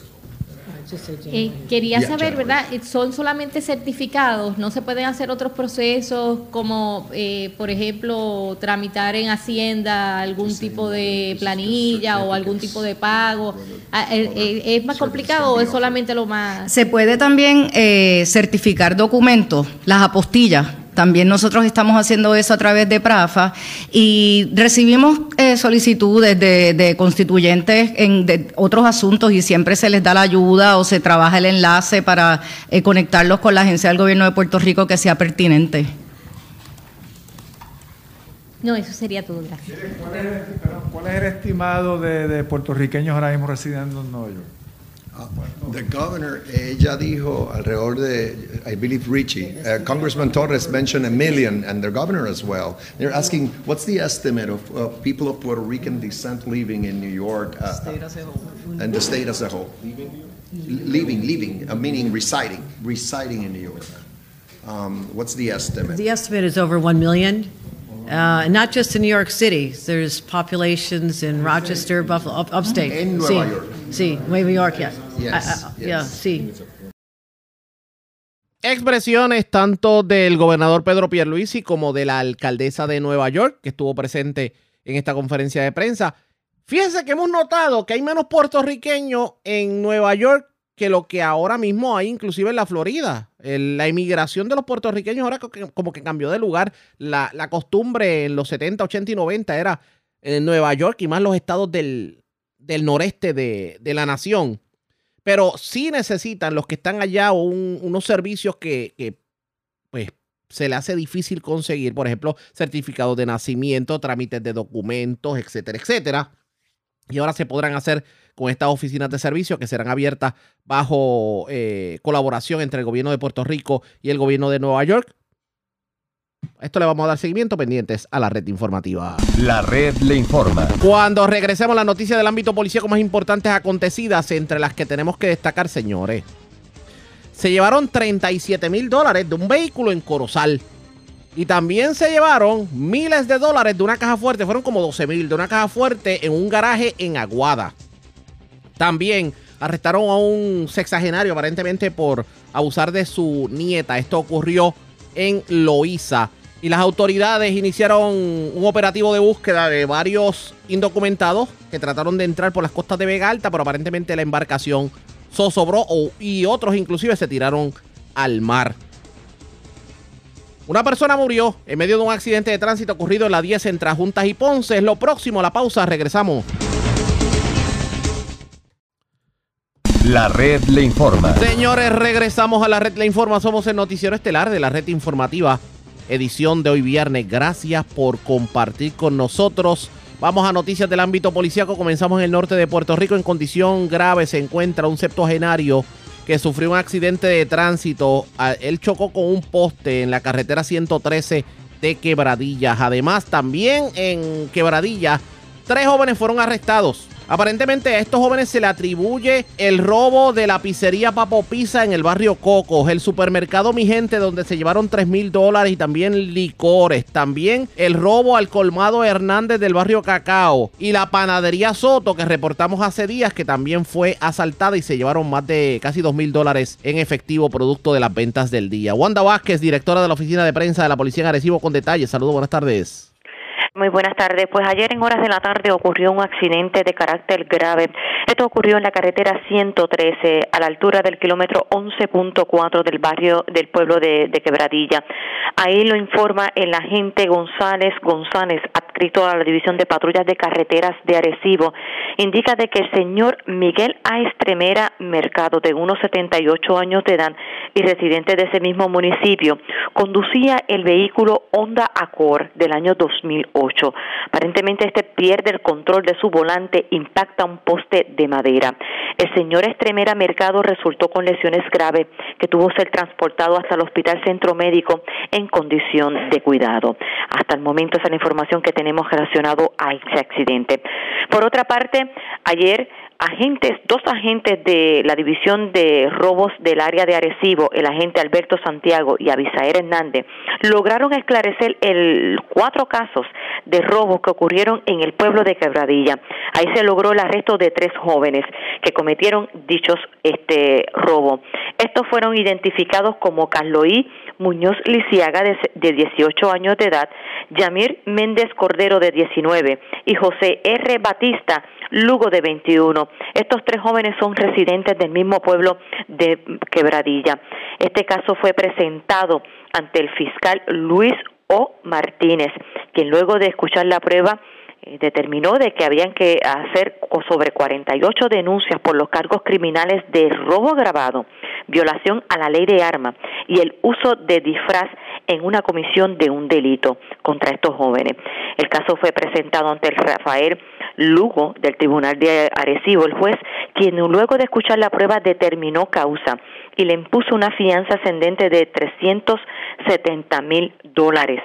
Eh, quería saber. ¿verdad? Eh, ¿Son solamente certificados? ¿No se pueden hacer otros procesos como, eh, por ejemplo, tramitar en Hacienda algún tipo de planilla o algún tipo de pago? Ah, eh, eh, ¿Es más complicado o es solamente lo más...? Se puede también eh, certificar documentos, las apostillas. También nosotros estamos haciendo eso a través de PRAFA y recibimos eh, solicitudes de, de constituyentes en de otros asuntos y siempre se les da la ayuda o se trabaja el enlace para eh, conectarlos con la agencia del gobierno de Puerto Rico que sea pertinente. No, eso sería todo, gracias. ¿Cuál es, el- perdón, cuál es el estimado de, de puertorriqueños ahora mismo residiendo en Nueva York? The governor, ella dijo alrededor de, I believe Richie, uh, Congressman Torres mentioned a million, and the governor as well. They're asking, what's the estimate of uh, people of Puerto Rican descent living in New York uh, and the state as a whole? Living, living, uh, meaning residing, residing in New York. Um, what's the estimate? The estimate is over 1 million, uh, and not just in New York City. There's populations in Rochester, Buffalo, up- upstate. En Nueva Sí, York. Sí, Nueva York, yeah. Yes, I- I- Yeah, sí. Expresiones tanto del gobernador Pedro Pierluisi como de la alcaldesa de Nueva York, que estuvo presente en esta conferencia de prensa. Fíjense que hemos notado que hay menos puertorriqueños en Nueva York que lo que ahora mismo hay inclusive en la Florida. La inmigración de los puertorriqueños ahora como que cambió de lugar. La, la costumbre en los 70, 80 y 90 era en Nueva York y más los estados del, del noreste de, de la nación. Pero sí necesitan los que están allá un- unos servicios que, que, pues se le hace difícil conseguir, por ejemplo, certificados de nacimiento, trámites de documentos, etcétera, etcétera. Y ahora se podrán hacer con estas oficinas de servicio que serán abiertas bajo eh, colaboración entre el gobierno de Puerto Rico y el gobierno de Nueva York. A Esto le vamos a dar seguimiento pendientes a la red informativa. La red le informa. Cuando regresemos las noticias del ámbito policíaco más importantes acontecidas, entre las que tenemos que destacar, señores. Se llevaron 37 mil dólares de un vehículo en Corozal. Y también se llevaron miles de dólares de una caja fuerte, fueron como 12 mil, de una caja fuerte en un garaje en Aguada. También arrestaron a un sexagenario aparentemente por abusar de su nieta. Esto ocurrió en Loíza. Y las autoridades iniciaron un operativo de búsqueda de varios indocumentados que trataron de entrar por las costas de Vega Alta, pero aparentemente la embarcación zozobró y otros inclusive se tiraron al mar. Una persona murió en medio de un accidente de tránsito ocurrido en la 10 entre Juntas y Ponce. Es lo próximo, la pausa, regresamos. La red le informa. Señores, regresamos a la red La Informa. Somos el noticiero estelar de la red informativa, edición de hoy viernes. Gracias por compartir con nosotros. Vamos a noticias del ámbito policíaco. Comenzamos en el norte de Puerto Rico. En condición grave se encuentra un septuagenario que sufrió un accidente de tránsito. Él chocó con un poste en la carretera 113 de Quebradillas. Además, también en Quebradillas, tres jóvenes fueron arrestados. Aparentemente a estos jóvenes se le atribuye el robo de la pizzería Papo Pizza en el barrio Cocos, el supermercado Mi Gente donde se llevaron 3 mil dólares y también licores, también el robo al colmado Hernández del barrio Cacao y la panadería Soto que reportamos hace días que también fue asaltada y se llevaron más de casi 2 mil dólares en efectivo producto de las ventas del día. Wanda Vázquez, directora de la oficina de prensa de la Policía en Arecibo con detalles. Saludos, buenas tardes. Muy buenas tardes. Pues ayer en horas de la tarde ocurrió un accidente de carácter grave. Esto ocurrió en la carretera 113 a la altura del kilómetro 11.4 del barrio del pueblo de, Quebradilla. Ahí lo informa el agente González González, adscrito a la División de Patrullas de Carreteras de Arecibo. Indica de que el señor Miguel A. Estremera Mercado, de unos 78 años de edad y residente de ese mismo municipio, conducía el vehículo Honda Accord del año 2008. 8. Aparentemente este pierde el control de su volante, impacta un poste de madera. El señor Estremera Mercado resultó con lesiones graves que tuvo que ser transportado hasta el Hospital Centro Médico en condición de cuidado. Hasta el momento esa es la información que tenemos relacionado a ese accidente. Por otra parte, ayer agentes, dos agentes de la División de Robos del área de Arecibo, el agente Alberto Santiago y Abisaer Hernández, lograron esclarecer el cuatro casos de robos que ocurrieron en el pueblo de Quebradilla. Ahí se logró el arresto de tres jóvenes que cometieron dichos este robo. Estos fueron identificados como Carloí Muñoz Lisiaga de, de 18 años de edad, Yamir Méndez Cordero de 19 y José R. Batista Lugo de 21. Estos tres jóvenes son residentes del mismo pueblo de Quebradilla. Este caso fue presentado ante el fiscal Luis O. Martínez, quien luego de escuchar la prueba eh, determinó de que habían que hacer sobre 48 denuncias por los cargos criminales de robo agravado, violación a la ley de armas y el uso de disfraz en una comisión de un delito contra estos jóvenes. El caso fue presentado ante el Rafael Lugo del Tribunal de Arecibo, el juez, quien luego de escuchar la prueba determinó causa y le impuso una fianza ascendente de 370 mil dólares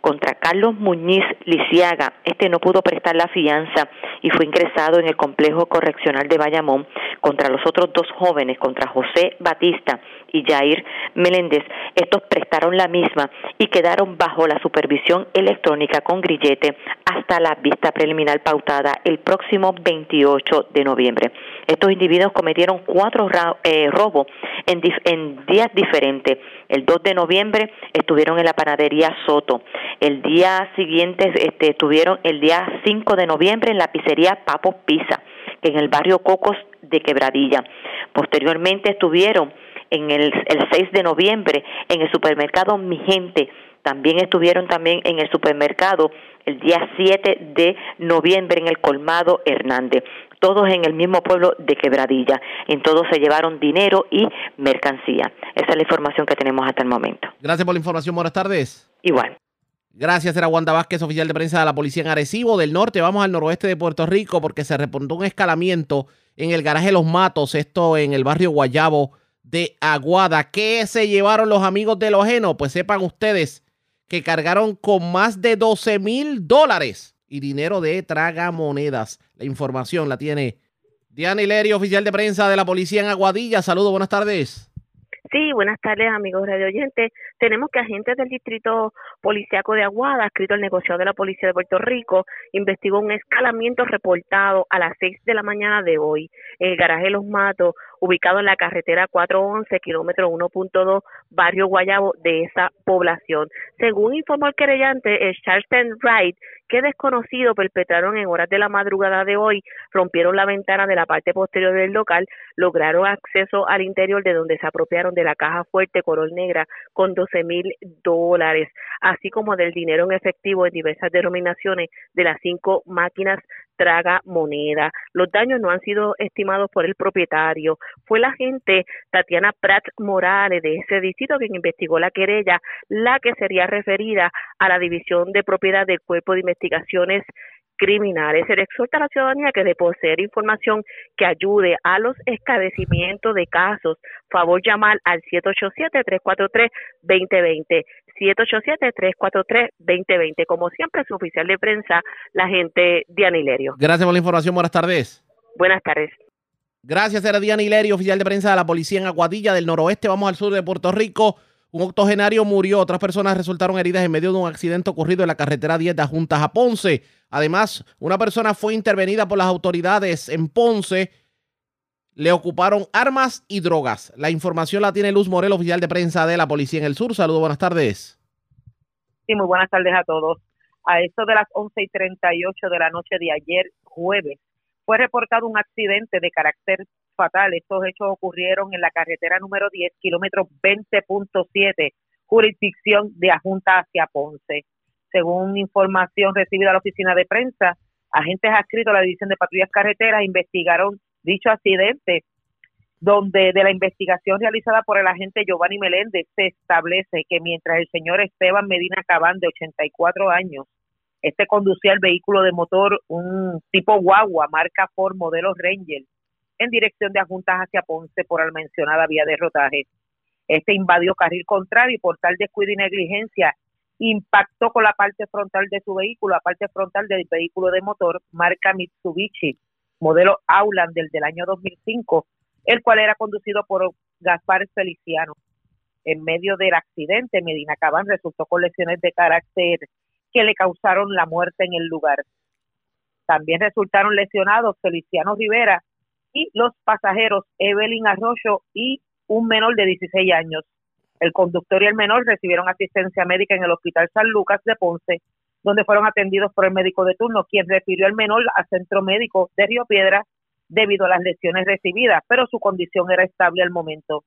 contra Carlos Muñiz Lisiaga. Este no pudo prestar la fianza y fue ingresado en el complejo correccional de Bayamón contra los otros dos jóvenes, contra José Batista y Jair Meléndez. Estos prestaron la misma y quedaron bajo la supervisión electrónica con grillete hasta la vista preliminar pautada el próximo 28 de noviembre. Estos individuos cometieron cuatro eh, robos en, en días diferentes. El 2 de noviembre estuvieron en la panadería Soto. El día siguiente este, estuvieron el día 5 de noviembre en la pizzería Papo Pizza, que en el barrio Cocos de Quebradilla. Posteriormente estuvieron en el, el 6 de noviembre en el supermercado Mi Gente. También estuvieron también en el supermercado el día 7 de noviembre en el colmado Hernández. Todos en el mismo pueblo de Quebradilla. En todos se llevaron dinero y mercancía. Esa es la información que tenemos hasta el momento. Gracias por la información. Buenas tardes. Igual. Gracias, era Wanda Vázquez, oficial de prensa de la policía en Arecibo del Norte. Vamos al noroeste de Puerto Rico porque se reportó un escalamiento en el garaje Los Matos, esto en el barrio Guayabo de Aguada. ¿Qué se llevaron los amigos de lo ajeno? Pues sepan ustedes que cargaron con más de 12 mil dólares y dinero de tragamonedas. La información la tiene Diana Hilerio, oficial de prensa de la policía en Aguadilla. Saludos, buenas tardes. Sí, buenas tardes, amigos radio oyentes. Tenemos que agentes del Distrito Policiaco de Aguada, escrito al negociado de la Policía de Puerto Rico, investigó un escalamiento reportado a las 6 de la mañana de hoy en el garaje Los Matos, ubicado en la carretera 411, kilómetro 1.2, barrio Guayabo de esa población. Según informó el querellante, el Charleston Wright, que desconocido perpetraron en horas de la madrugada de hoy, rompieron la ventana de la parte posterior del local, lograron acceso al interior de donde se apropiaron de la caja fuerte color negra con 12 mil dólares, así como del dinero en efectivo en diversas denominaciones de las cinco máquinas traga moneda. Los daños no han sido estimados por el propietario. Fue la agente Tatiana Prat Morales de ese distrito quien investigó la querella, la que sería referida a la División de Propiedad del Cuerpo de Investigaciones criminales. Se le exhorta a la ciudadanía que de poseer información que ayude a los esclarecimientos de casos, favor llamar al 787-343-2020. 787-343-2020. Como siempre, su oficial de prensa, la gente Diana Hilerio. Gracias por la información. Buenas tardes. Buenas tardes. Gracias, era Diana Hilerio, oficial de prensa de la policía en Aguadilla del Noroeste. Vamos al sur de Puerto Rico. Un octogenario murió, otras personas resultaron heridas en medio de un accidente ocurrido en la carretera 10 de Juntas a Ponce. Además, una persona fue intervenida por las autoridades en Ponce. Le ocuparon armas y drogas. La información la tiene Luz Morel, oficial de prensa de la Policía en el Sur. Saludos, buenas tardes. Sí, muy buenas tardes a todos. A eso de las 11 y 38 de la noche de ayer, jueves, fue reportado un accidente de carácter fatal. Estos hechos ocurrieron en la carretera número 10, kilómetro 20.7, jurisdicción de Ajunta hacia Ponce. Según información recibida a la oficina de prensa, agentes adscritos a la División de Patrullas Carreteras investigaron dicho accidente, donde de la investigación realizada por el agente Giovanni Meléndez se establece que mientras el señor Esteban Medina Cabán, de 84 años, Este conducía el vehículo de motor, un tipo guagua, marca Ford, modelo Ranger, en dirección de Ajuntas hacia Ponce por la mencionada vía de rotaje. Este invadió carril contrario y por tal descuido y negligencia impactó con la parte frontal de su vehículo, la parte frontal del vehículo de motor, marca Mitsubishi, modelo Auland del, del año 2005, el cual era conducido por Gaspar Feliciano. En medio del accidente, Medina Cabán resultó con lesiones de carácter que le causaron la muerte en el lugar. También resultaron lesionados Feliciano Rivera y los pasajeros Evelyn Arroyo y un menor de 16 años. El conductor y el menor recibieron asistencia médica en el Hospital San Lucas de Ponce, donde fueron atendidos por el médico de turno, quien refirió al menor al centro médico de Río Piedra debido a las lesiones recibidas, pero su condición era estable al momento.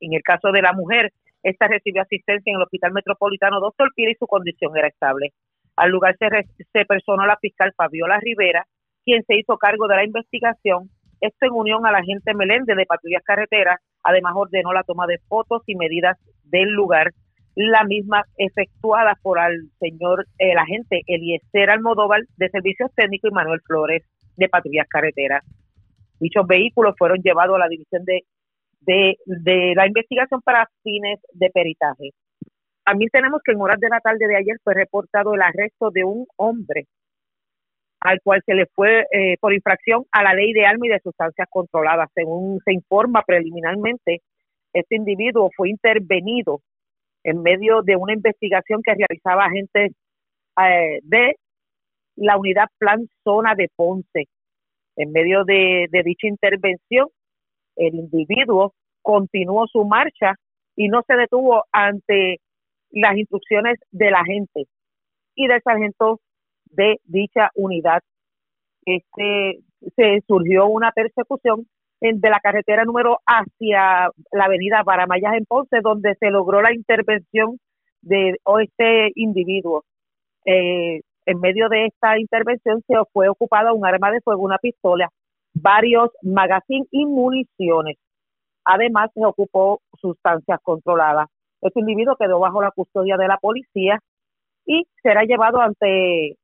En el caso de la mujer, esta recibió asistencia en el Hospital Metropolitano Doctor Pira y su condición era estable. Al lugar se, personó la fiscal Fabiola Rivera, quien se hizo cargo de la investigación, esto en unión a la agente Meléndez de Patrullas Carreteras, además ordenó la toma de fotos y medidas del lugar, la misma efectuada por el señor, el agente Eliezer Almodóvar de Servicios Técnicos y Manuel Flores de Patrullas Carreteras. Dichos vehículos fueron llevados a la división de, de, la investigación para fines de peritaje. También tenemos que en horas de la tarde de ayer fue reportado el arresto de un hombre al cual se le fue eh, por infracción a la ley de armas y de sustancias controladas. Según se informa preliminarmente, este individuo fue intervenido en medio de una investigación que realizaba agentes eh, de la unidad Plan Zona de Ponce. En medio de dicha intervención, el individuo continuó su marcha y no se detuvo ante las instrucciones del agente y del sargento de dicha unidad. Este, se surgió una persecución de la carretera número hacia la avenida Baramayas en Ponce, donde se logró la intervención de este individuo. Eh, en medio de esta intervención se fue ocupada un arma de fuego, una pistola, varios magazines y municiones. Además, se ocupó sustancias controladas. Este individuo quedó bajo la custodia de la policía y será llevado ante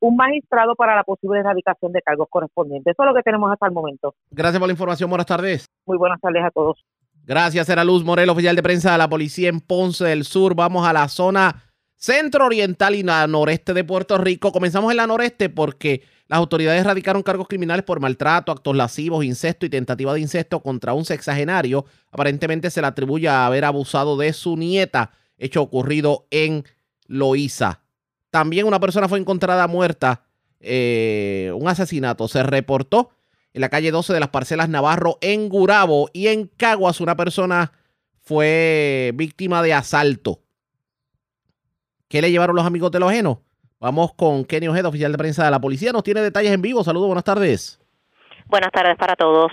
un magistrado para la posible erradicación de cargos correspondientes. Eso es lo que tenemos hasta el momento. Gracias por la información. Buenas tardes. Muy buenas tardes a todos. Gracias, era Luz Morel, oficial de prensa de la policía en Ponce del Sur. Vamos a la zona centro oriental y la noreste de Puerto Rico. Comenzamos en la noreste porque las autoridades radicaron cargos criminales por maltrato, actos lascivos, incesto y tentativa de incesto contra un sexagenario. Aparentemente se le atribuye a haber abusado de su nieta, hecho ocurrido en Loíza. También una persona fue encontrada muerta, eh, un asesinato. Se reportó en la calle 12 de las parcelas Navarro en Gurabo y en Caguas una persona fue víctima de asalto. ¿Qué le llevaron los amigos de los ajeno? Vamos con Kenny Ojeda, oficial de prensa de la policía. Nos tiene detalles en vivo. Saludos, buenas tardes. Buenas tardes para todos.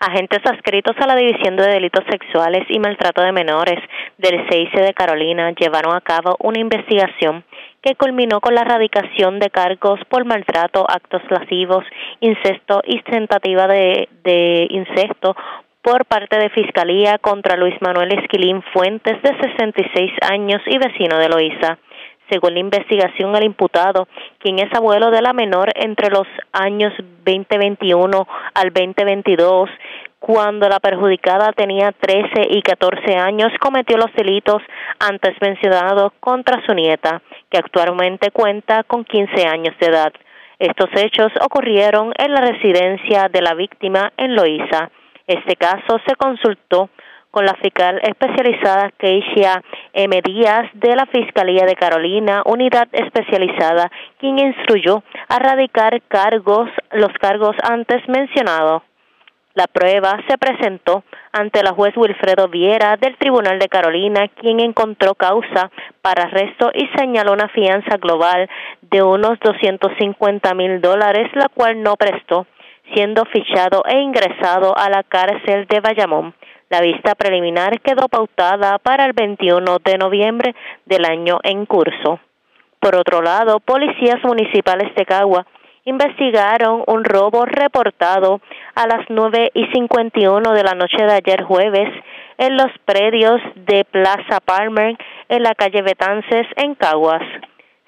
Agentes adscritos a la División de Delitos Sexuales y Maltrato de Menores del CIC de Carolina llevaron a cabo una investigación que culminó con la erradicación de cargos por maltrato, actos lascivos, incesto y tentativa de, de incesto por parte de Fiscalía contra Luis Manuel Esquilín Fuentes, de 66 años y vecino de Loíza. Según la investigación, el imputado, quien es abuelo de la menor entre los años 2021 al 2022, cuando la perjudicada tenía 13 y 14 años, cometió los delitos antes mencionados contra su nieta, que actualmente cuenta con 15 años de edad. Estos hechos ocurrieron en la residencia de la víctima en Loíza. Este caso se consultó con la fiscal especializada Keisha M. Díaz de la Fiscalía de Carolina, unidad especializada, quien instruyó a radicar cargos, los cargos antes mencionados. La prueba se presentó ante la juez Wilfredo Viera del Tribunal de Carolina, quien encontró causa para arresto y señaló una fianza global de unos 250 mil dólares, la cual no prestó, siendo fichado e ingresado a la cárcel de Bayamón. La vista preliminar quedó pautada para el 21 de noviembre del año en curso. Por otro lado, policías municipales de Cagua investigaron un robo reportado a las 9 y 51 de la noche de ayer jueves en los predios de Plaza Palmer en la calle Betances en Caguas.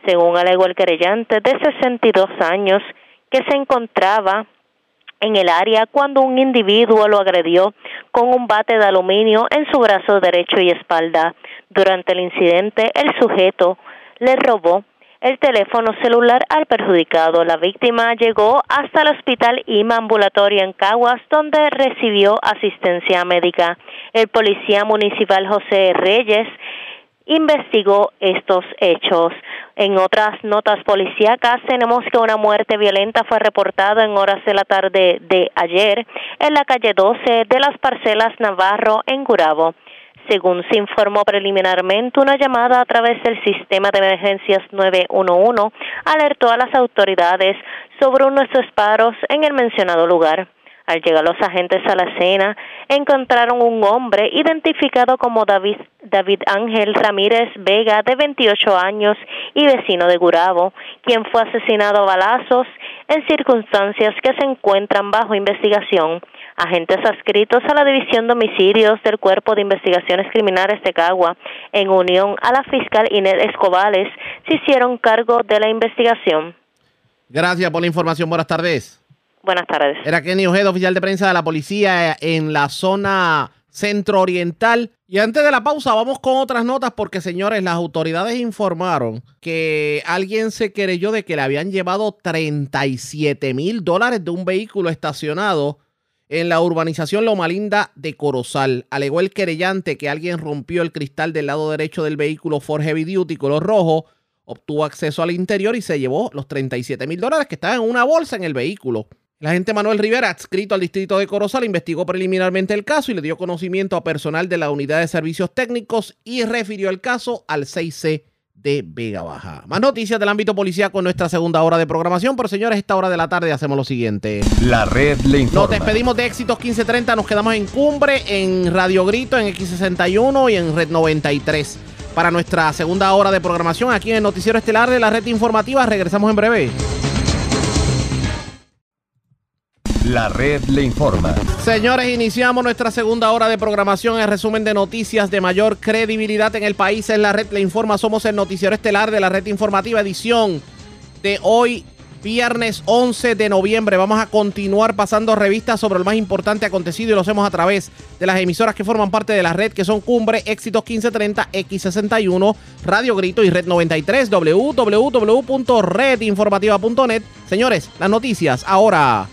según alegó el querellante de 62 años que se encontraba en el área cuando un individuo lo agredió con un bate de aluminio en su brazo derecho y espalda. Durante el incidente, el sujeto le robó el teléfono celular al perjudicado. La víctima llegó hasta el hospital IMA ambulatorio en Caguas, donde recibió asistencia médica. El policía municipal José Reyes investigó estos hechos. En otras notas policíacas tenemos que una muerte violenta fue reportada en horas de la tarde de ayer en la calle 12 de las parcelas Navarro en Gurabo. Según se informó preliminarmente, una llamada a través del sistema de emergencias 911 alertó a las autoridades sobre unos disparos en el mencionado lugar. Al llegar los agentes a la escena, encontraron un hombre identificado como David, David Ángel Ramírez Vega, de 28 años y vecino de Gurabo, quien fue asesinado a balazos en circunstancias que se encuentran bajo investigación. Agentes adscritos a la División de Homicidios del Cuerpo de Investigaciones Criminales de Cagua, en unión a la fiscal Inés Escobales, se hicieron cargo de la investigación. Gracias por la información. Buenas tardes. Buenas tardes. Era Kenny Ojeda, oficial de prensa de la policía en la zona centro-oriental. Y antes de la pausa, vamos con otras notas porque, señores, las autoridades informaron que alguien se querelló de que le habían llevado 37 mil dólares de un vehículo estacionado en la urbanización Loma Linda de Corozal. Alegó el querellante que alguien rompió el cristal del lado derecho del vehículo Ford Heavy Duty color rojo, obtuvo acceso al interior y se llevó los 37 mil dólares que estaban en una bolsa en el vehículo. El agente Manuel Rivera, adscrito al distrito de Corozal, investigó preliminarmente el caso y le dio conocimiento a personal de la unidad de servicios técnicos y refirió el caso al 6C de Vega Baja. Más noticias del ámbito policial con nuestra segunda hora de programación, pero señores, esta hora de la tarde hacemos lo siguiente. La red le informa. Nos despedimos de Éxitos 1530, nos quedamos en Cumbre, en Radio Grito, en X61 y en Red 93. Para nuestra segunda hora de programación aquí en el Noticiero Estelar de la Red Informativa, regresamos en breve. La red le informa. Señores, iniciamos nuestra segunda hora de programación. El resumen de noticias de mayor credibilidad en el país en la red le informa. Somos el noticiero estelar de la red informativa edición de hoy, viernes 11 de noviembre. Vamos a continuar pasando revistas sobre lo más importante acontecido y lo hacemos a través de las emisoras que forman parte de la red, que son Cumbre, Éxitos 1530, X61, Radio Grito y Red 93, www.redinformativa.net. Señores, las noticias ahora.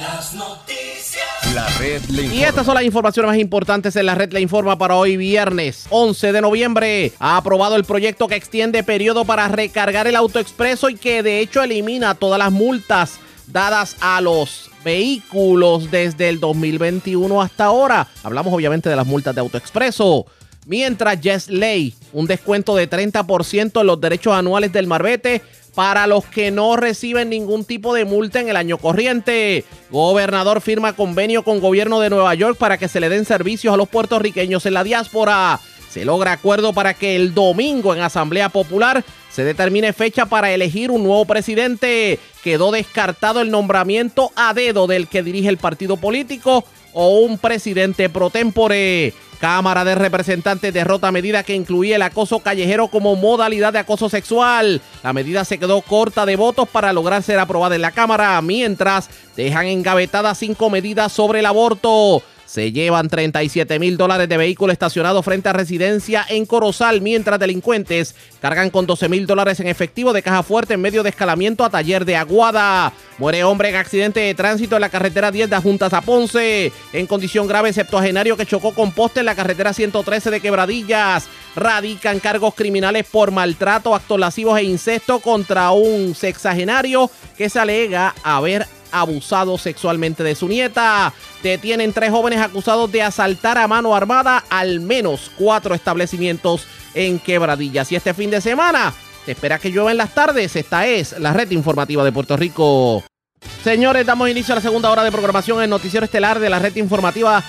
Las noticias. La red le informa. Y estas son las informaciones más importantes en la red Le Informa para hoy viernes 11 de noviembre. Ha aprobado el proyecto que extiende periodo para recargar el autoexpreso y que de hecho elimina todas las multas dadas a los vehículos desde el 2021 hasta ahora. Hablamos obviamente de las multas de autoexpreso. Mientras Yes Ley, un descuento de 30% en los derechos anuales del Marbete para los que no reciben ningún tipo de multa en el año corriente. Gobernador firma convenio con gobierno de Nueva York para que se le den servicios a los puertorriqueños en la diáspora. Se logra acuerdo para que el domingo en Asamblea Popular se determine fecha para elegir un nuevo presidente. Quedó descartado el nombramiento a dedo del que dirige el partido político o un presidente pro tempore. Cámara de Representantes derrota medida que incluía el acoso callejero como modalidad de acoso sexual. La medida se quedó corta de votos para lograr ser aprobada en la Cámara, mientras dejan engavetadas cinco medidas sobre el aborto. Se llevan 37 mil dólares de vehículo estacionado frente a residencia en Corozal, mientras delincuentes cargan con 12 mil dólares en efectivo de caja fuerte en medio de escalamiento a taller de Aguada. Muere hombre en accidente de tránsito en la carretera 10 de Juntas a Ponce. En condición grave, septuagenario que chocó con poste en la carretera 113 de Quebradillas. Radican cargos criminales por maltrato, actos lascivos e incesto contra un sexagenario que se alega haber abusado sexualmente de su nieta. Detienen tres jóvenes acusados de asaltar a mano armada al menos cuatro establecimientos en Quebradillas. Y este fin de semana se espera que llueva en las tardes. Esta es la red informativa de Puerto Rico. Señores, damos inicio a la segunda hora de programación en Noticiero Estelar de la red informativa.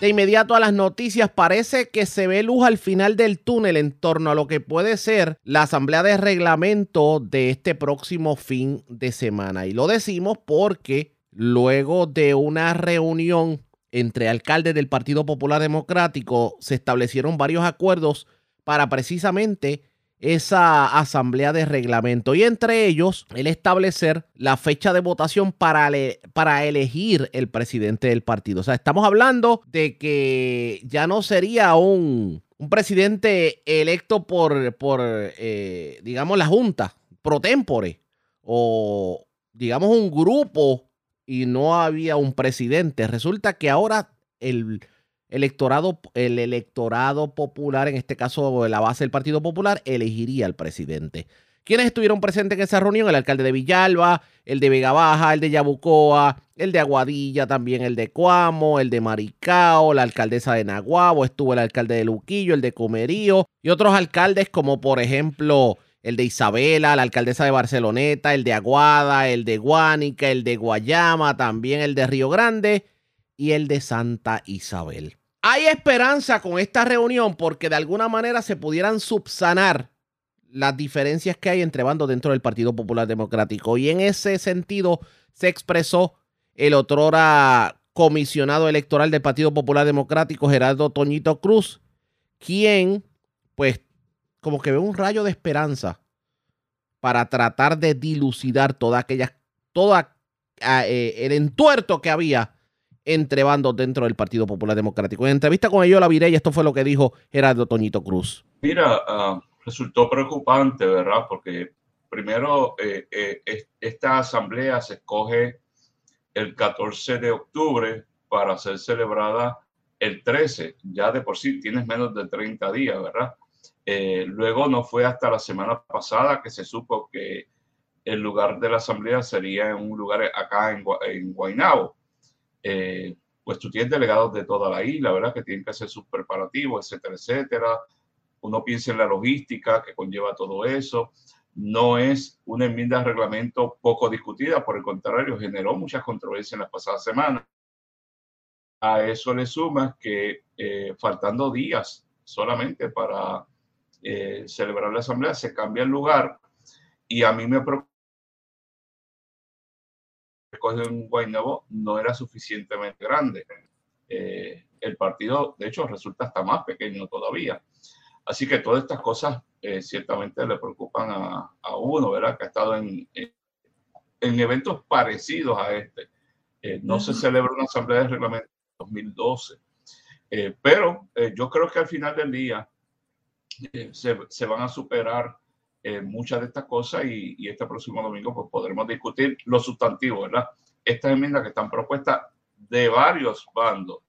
De inmediato a las noticias, parece que se ve luz al final del túnel en torno a lo que puede ser la asamblea de reglamento de este próximo fin de semana. Y lo decimos porque luego de una reunión entre alcaldes del Partido Popular Democrático se establecieron varios acuerdos para precisamente esa asamblea de reglamento y entre ellos el establecer la fecha de votación para, para elegir el presidente del partido. O sea, estamos hablando de que ya no sería un, un presidente electo por, por eh, digamos, la Junta pro tempore o, digamos, un grupo y no había un presidente. Resulta que ahora el electorado, el electorado popular, en este caso la base del Partido Popular, elegiría al presidente. ¿Quiénes estuvieron presentes en esa reunión? El alcalde de Villalba, el de Vega Baja, el de Yabucoa, el de Aguadilla, también el de Cuamo, el de Maricao, la alcaldesa de Naguabo, estuvo el alcalde de Luquillo, el de Comerío y otros alcaldes como por ejemplo el de Isabela, la alcaldesa de Barceloneta, el de Aguada, el de Guánica, el de Guayama, también el de Río Grande y el de Santa Isabel. Hay esperanza con esta reunión porque de alguna manera se pudieran subsanar las diferencias que hay entre bandos dentro del Partido Popular Democrático. Y en ese sentido se expresó el otrora comisionado electoral del Partido Popular Democrático, Gerardo Toñito Cruz, quien, pues, como que ve un rayo de esperanza para tratar de dilucidar toda aquella, ah, eh, el entuerto que había entre bandos dentro del Partido Popular Democrático. En entrevista con ellos la viré y esto fue lo que dijo Gerardo Toñito Cruz. Mira, uh, resultó preocupante, ¿verdad? Porque primero eh, eh, esta asamblea se escoge el 14 de octubre para ser celebrada el 13. Ya de por sí tienes menos de 30 días, ¿verdad? Eh, luego no fue hasta la semana pasada que se supo que el lugar de la asamblea sería en un lugar acá en, en. Eh, pues tú tienes delegados de toda la isla, ¿verdad? Que tienen que hacer sus preparativos, etcétera, etcétera. Uno piensa en la logística que conlleva todo eso. No es una enmienda de reglamento poco discutida, por el contrario, generó muchas controversias en las pasadas semanas. A eso le sumas que eh, faltando días solamente para eh, celebrar la asamblea, se cambia el lugar y a mí me preocupa de un Guaynabo no era suficientemente grande. Eh, el partido, de hecho, resulta hasta más pequeño todavía. Así que todas estas cosas eh, ciertamente le preocupan a, a, uno, ¿verdad? Que ha estado en, en, eventos parecidos a este. Eh, no se celebra una asamblea de reglamento en 2012. pero yo creo que al final del día se, se, van a superar eh, muchas de estas cosas y, este próximo domingo pues podremos discutir los sustantivos, ¿verdad? Estas enmiendas que están propuestas de varios bandos.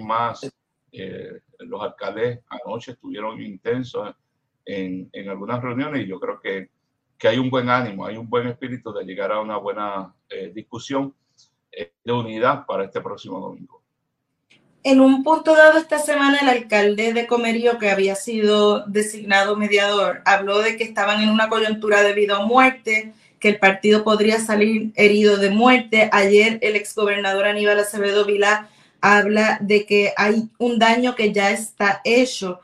Más, eh, los alcaldes anoche estuvieron intensos en, en, algunas reuniones y yo creo que, que, hay un buen ánimo, hay un buen espíritu de llegar a una buena eh, discusión de unidad para este próximo domingo. En un punto dado esta semana, el alcalde de Comerío, que había sido designado mediador, habló de que estaban en una coyuntura de vida o muerte, que el partido podría salir herido de muerte. Ayer el exgobernador Aníbal Acevedo Vilá habla de que hay un daño que ya está hecho.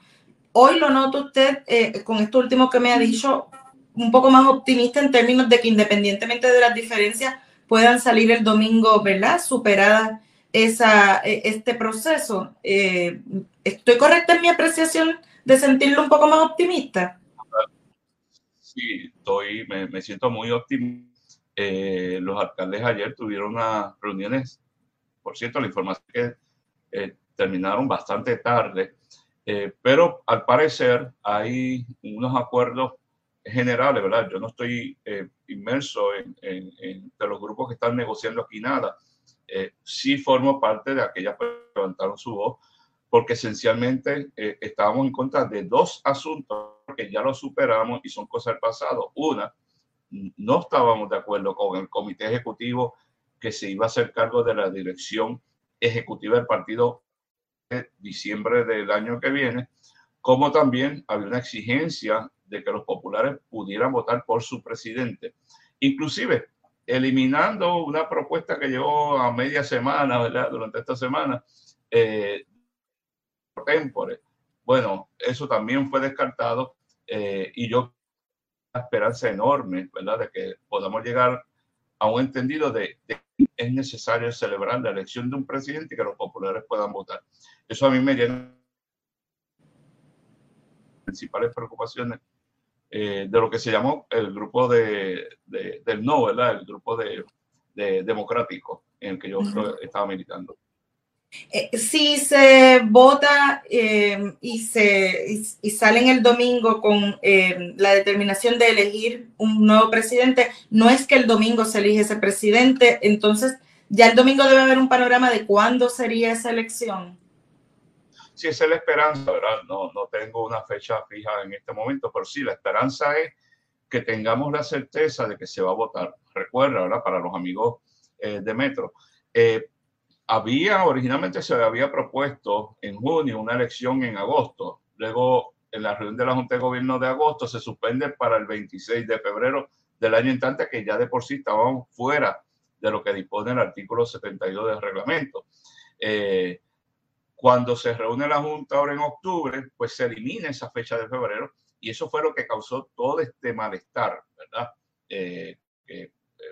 Hoy lo nota usted, eh, con esto último que me ha dicho, un poco más optimista en términos de que independientemente de las diferencias puedan salir el domingo, ¿verdad? Superadas esa, e, este proceso. Eh, ¿Estoy correcta en mi apreciación de sentirlo un poco más optimista? Sí, estoy, me, siento muy optimista. Eh, los alcaldes ayer tuvieron unas reuniones, por cierto, la información que eh, terminaron bastante tarde, pero al parecer hay unos acuerdos generales, ¿verdad? Yo no estoy inmerso en, en, en, los grupos que están negociando aquí nada, eh, sí formo parte de aquellas que levantaron su voz, porque esencialmente eh, estábamos en contra de dos asuntos que ya los superamos y son cosas del pasado. Una, no estábamos de acuerdo con el comité ejecutivo que se iba a hacer cargo de la dirección ejecutiva del partido en diciembre del año que viene, como también había una exigencia de que los populares pudieran votar por su presidente. Inclusive, eliminando una propuesta que llegó a media semana, ¿verdad? Durante esta semana, eh, Bueno, eso también fue descartado eh, y yo una esperanza enorme, ¿verdad? De que podamos llegar a un entendido de, que es necesario celebrar la elección de un presidente y que los populares puedan votar. Eso a mí me llena principales preocupaciones eh, de lo que se llamó el grupo de, del no, ¿verdad? El grupo de, democrático en el que yo estaba militando. Eh, si se vota eh, y, se, y, salen el domingo con eh, la determinación de elegir un nuevo presidente, no es que el domingo se elige ese presidente, entonces ya el domingo debe haber un panorama de cuándo sería esa elección. Sí, esa es la esperanza, ¿verdad? No, no tengo una fecha fija en este momento, pero sí, la esperanza es que tengamos la certeza de que se va a votar. Recuerda, ¿verdad? Para los amigos de Metro. Eh, había, originalmente se había propuesto en junio una elección en agosto. Luego, en la reunión de la Junta de Gobierno de agosto, se suspende para el 26 de febrero del año entrante, que ya de por sí estábamos fuera de lo que dispone el artículo 72 del reglamento. Eh, cuando se reúne la Junta ahora en octubre, pues se elimina esa fecha de febrero y eso fue lo que causó todo este malestar, ¿verdad? Eh,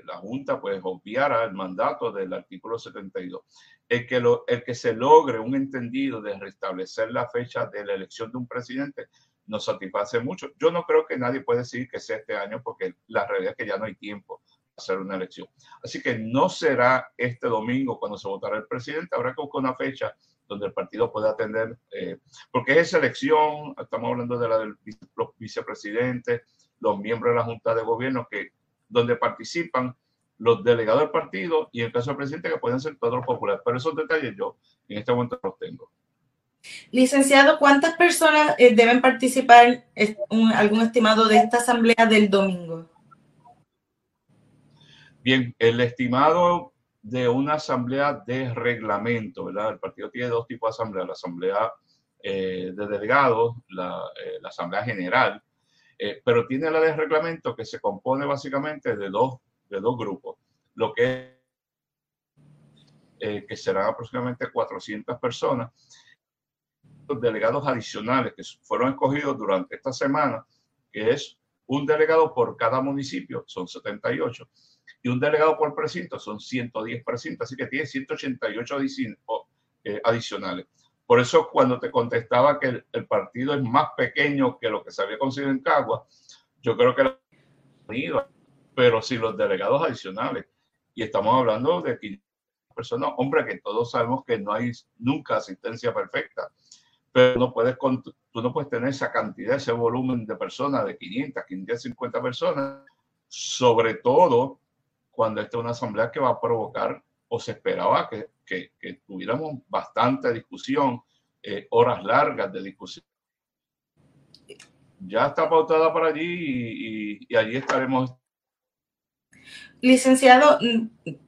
la Junta pues obviara el mandato del artículo 72. El que, lo, el que se logre un entendido de restablecer la fecha de la elección de un presidente nos satisface mucho. Yo no creo que nadie puede decir que sea este año porque la realidad es que ya no hay tiempo para hacer una elección. Así que no será este domingo cuando se votará el presidente, habrá que buscar una fecha donde el partido pueda atender, eh, porque es esa elección, estamos hablando de la de los vicepresidentes, los miembros de la Junta de Gobierno que donde participan los delegados del partido y en el caso del presidente que pueden ser todos los populares. Pero esos detalles yo en este momento los tengo. Licenciado, ¿cuántas personas eh, deben participar, un, algún estimado de esta asamblea del domingo? Bien, el estimado de una asamblea de reglamento, ¿verdad? El partido tiene dos tipos de asamblea, la asamblea eh, de delegados, la, eh, la asamblea general eh, pero tiene la de reglamento que se compone básicamente de dos, de dos grupos, lo que, que serán aproximadamente 400 personas, los delegados adicionales que fueron escogidos durante esta semana, que es un delegado por cada municipio, son 78, y un delegado por precinto, son 110 precintos, así que tiene 188 eh, adicionales. Por eso cuando te contestaba que el, partido es más pequeño que lo que se había conseguido en Cagua, yo creo que la pero si los delegados adicionales, y estamos hablando de 500 personas, hombre, que todos sabemos que no hay nunca asistencia perfecta, pero no puedes, tú no puedes tener esa cantidad, ese volumen de personas, de 500, 550 personas, sobre todo cuando esta es una asamblea que va a provocar o se esperaba que, tuviéramos bastante discusión, eh, horas largas de discusión. Ya está pautada para allí y, allí estaremos. Licenciado,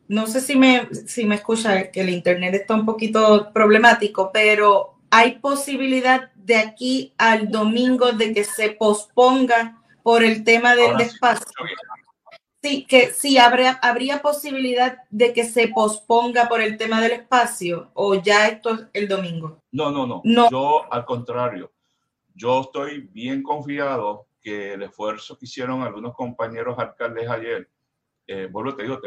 no sé si me, si me escucha, que el Internet está un poquito problemático, pero ¿hay posibilidad de aquí al domingo de que se posponga por el tema del espacio? Sí, que sí, habría, habría posibilidad de que se posponga por el tema del espacio o ya esto es el domingo. No, no, no, no. Yo al contrario, yo estoy bien confiado que el esfuerzo que hicieron algunos compañeros alcaldes ayer, eh, vuelvo te digo,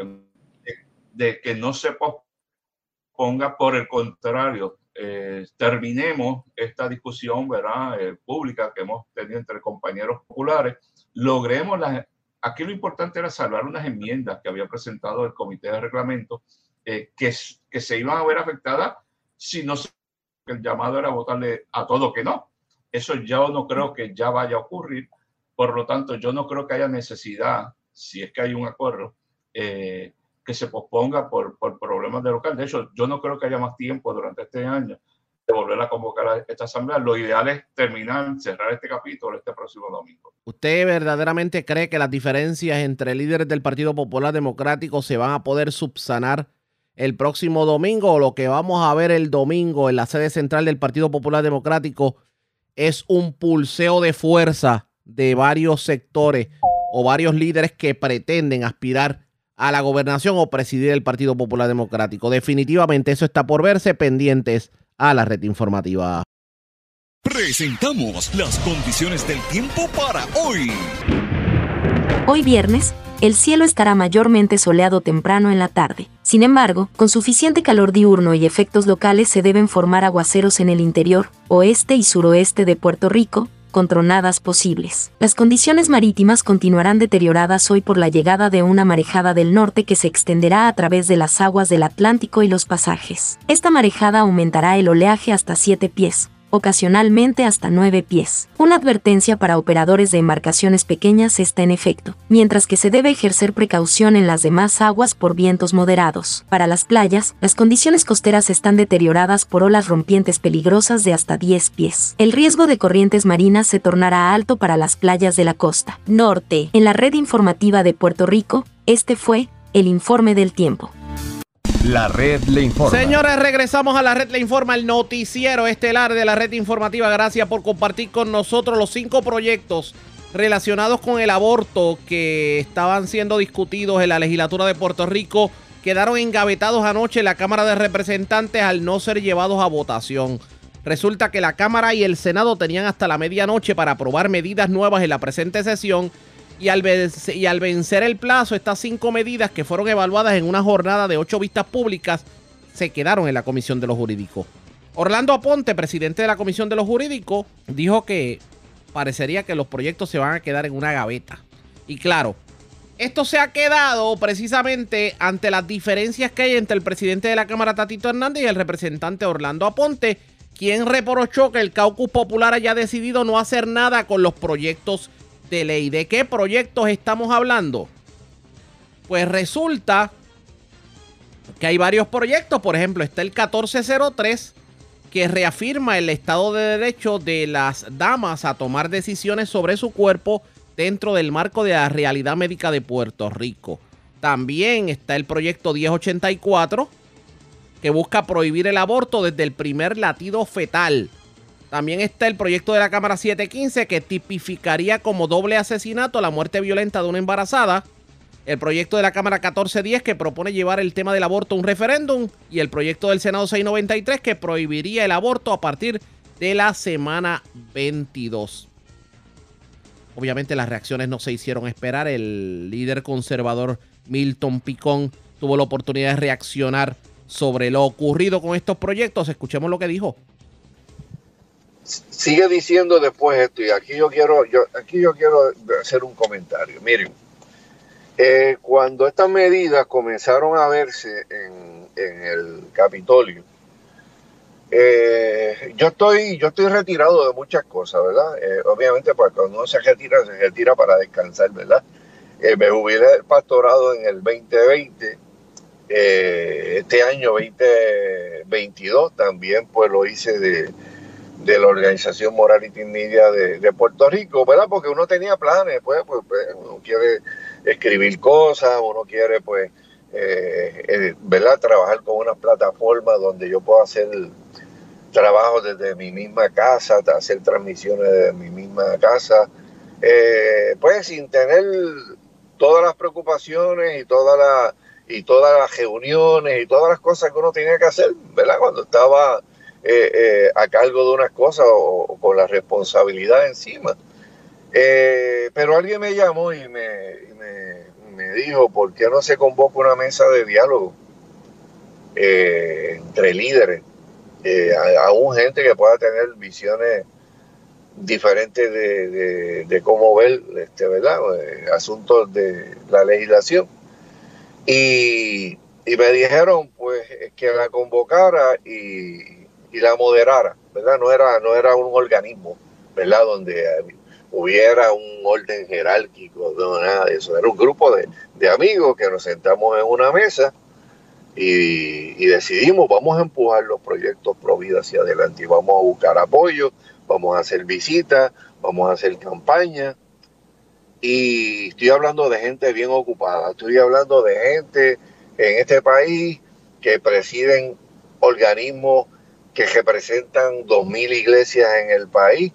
de, que no se posponga, por el contrario, eh, terminemos esta discusión ¿verdad? Eh, pública que hemos tenido entre compañeros populares, logremos la, Aquí lo importante era salvar unas enmiendas que había presentado el comité de reglamento eh, que, que se iban a ver afectadas si no se, el llamado era votarle a todo que no. Eso ya no creo que ya vaya a ocurrir. Por lo tanto, yo no creo que haya necesidad, si es que hay un acuerdo, eh, que se posponga por, por problemas de local. De hecho, yo no creo que haya más tiempo durante este año de volver a convocar a esta asamblea. Lo ideal es terminar, cerrar este capítulo este próximo domingo. ¿Usted verdaderamente cree que las diferencias entre líderes del Partido Popular Democrático se van a poder subsanar el próximo domingo o lo que vamos a ver el domingo en la sede central del Partido Popular Democrático es un pulseo de fuerza de varios sectores o varios líderes que pretenden aspirar a la gobernación o presidir el Partido Popular Democrático? Definitivamente eso está por verse pendientes a la red informativa. Presentamos las condiciones del tiempo para hoy. Hoy viernes, el cielo estará mayormente soleado temprano en la tarde. Sin embargo, con suficiente calor diurno y efectos locales se deben formar aguaceros en el interior, oeste y suroeste de Puerto Rico, con tronadas posibles. Las condiciones marítimas continuarán deterioradas hoy por la llegada de una marejada del norte que se extenderá a través de las aguas del Atlántico y los pasajes. Esta marejada aumentará el oleaje hasta 7 pies, ocasionalmente hasta 9 pies. Una advertencia para operadores de embarcaciones pequeñas está en efecto, mientras que se debe ejercer precaución en las demás aguas por vientos moderados. Para las playas, las condiciones costeras están deterioradas por olas rompientes peligrosas de hasta 10 pies. El riesgo de corrientes marinas se tornará alto para las playas de la costa norte. En la red informativa de Puerto Rico, este fue el informe del tiempo. La red le informa. Señores, regresamos a la red le informa, el noticiero estelar de la red informativa. Gracias por compartir con nosotros los cinco proyectos relacionados con el aborto que estaban siendo discutidos en la legislatura de Puerto Rico. Quedaron engavetados anoche en la Cámara de Representantes al no ser llevados a votación. Resulta que la Cámara y el Senado tenían hasta la medianoche para aprobar medidas nuevas en la presente sesión y al, vencer, el plazo, estas cinco medidas que fueron evaluadas en una jornada de ocho vistas públicas se quedaron en la Comisión de los Jurídicos. Orlando Aponte, presidente de la Comisión de los Jurídicos, dijo que parecería que los proyectos se van a quedar en una gaveta. Y claro, esto se ha quedado precisamente ante las diferencias que hay entre el presidente de la Cámara, Tatito Hernández, y el representante Orlando Aponte, quien reprochó que el caucus popular haya decidido no hacer nada con los proyectos de ley. ¿De qué proyectos estamos hablando? Pues resulta que hay varios proyectos. Por ejemplo, está el 1403 que reafirma el Estado de Derecho de las damas a tomar decisiones sobre su cuerpo dentro del marco de la realidad médica de Puerto Rico. También está el proyecto 1084 que busca prohibir el aborto desde el primer latido fetal. También está el proyecto de la Cámara 715 que tipificaría como doble asesinato la muerte violenta de una embarazada. El proyecto de la Cámara 1410 que propone llevar el tema del aborto a un referéndum. Y el proyecto del Senado 693 que prohibiría el aborto a partir de la semana 22. Obviamente las reacciones no se hicieron esperar. El líder conservador Milton Picón tuvo la oportunidad de reaccionar sobre lo ocurrido con estos proyectos. Escuchemos lo que dijo sigue diciendo después esto y aquí yo quiero yo aquí yo quiero hacer un comentario. Miren eh, cuando estas medidas comenzaron a verse en, el Capitolio eh, yo estoy yo estoy retirado de muchas cosas verdad eh, obviamente pues cuando uno se retira se retira para descansar verdad me jubilé el pastorado en el 2020 este año 2022 también pues lo hice de de la organización Morality Media de, Puerto Rico, ¿verdad? Porque uno tenía planes, pues, pues, pues uno quiere escribir cosas, uno quiere, pues, eh, eh, ¿verdad? Trabajar con una plataforma donde yo pueda hacer trabajo desde mi misma casa, hacer transmisiones desde mi misma casa, eh, pues sin tener todas las preocupaciones y todas las y todas las reuniones y todas las cosas que uno tenía que hacer, ¿verdad? Cuando estaba eh, eh, a cargo de unas cosas o, con la responsabilidad encima. Eh, pero alguien me llamó y me, dijo, ¿por qué no se convoca una mesa de diálogo entre líderes? aún gente que pueda tener visiones diferentes de, cómo ver este, ¿verdad? asuntos de la legislación. Y, y me dijeron pues que la convocara y, y la moderara, ¿verdad? No era, no era un organismo, ¿verdad? Donde hubiera un orden jerárquico, no, nada de eso. Era un grupo de, amigos que nos sentamos en una mesa y, decidimos, vamos a empujar los proyectos pro vida hacia adelante y vamos a buscar apoyo, vamos a hacer visitas, vamos a hacer campaña. Y estoy hablando de gente bien ocupada, estoy hablando de gente en este país que presiden organismos que representan 2.000 iglesias en el país,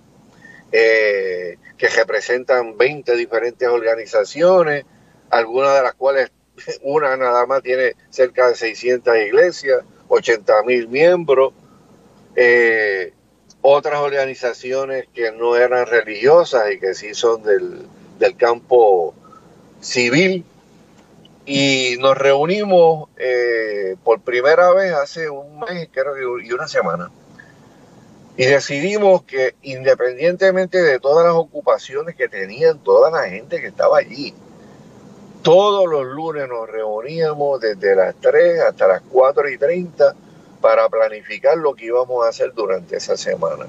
eh, que representan 20 diferentes organizaciones, algunas de las cuales una nada más tiene cerca de 600 iglesias, 80 mil miembros, eh, otras organizaciones que no eran religiosas y que sí son del, del campo civil, y nos reunimos eh, por primera vez hace un mes creo, y una semana. Y decidimos que independientemente de todas las ocupaciones que tenían toda la gente que estaba allí, todos los lunes nos reuníamos desde las 3 hasta las 4 y 30 para planificar lo que íbamos a hacer durante esa semana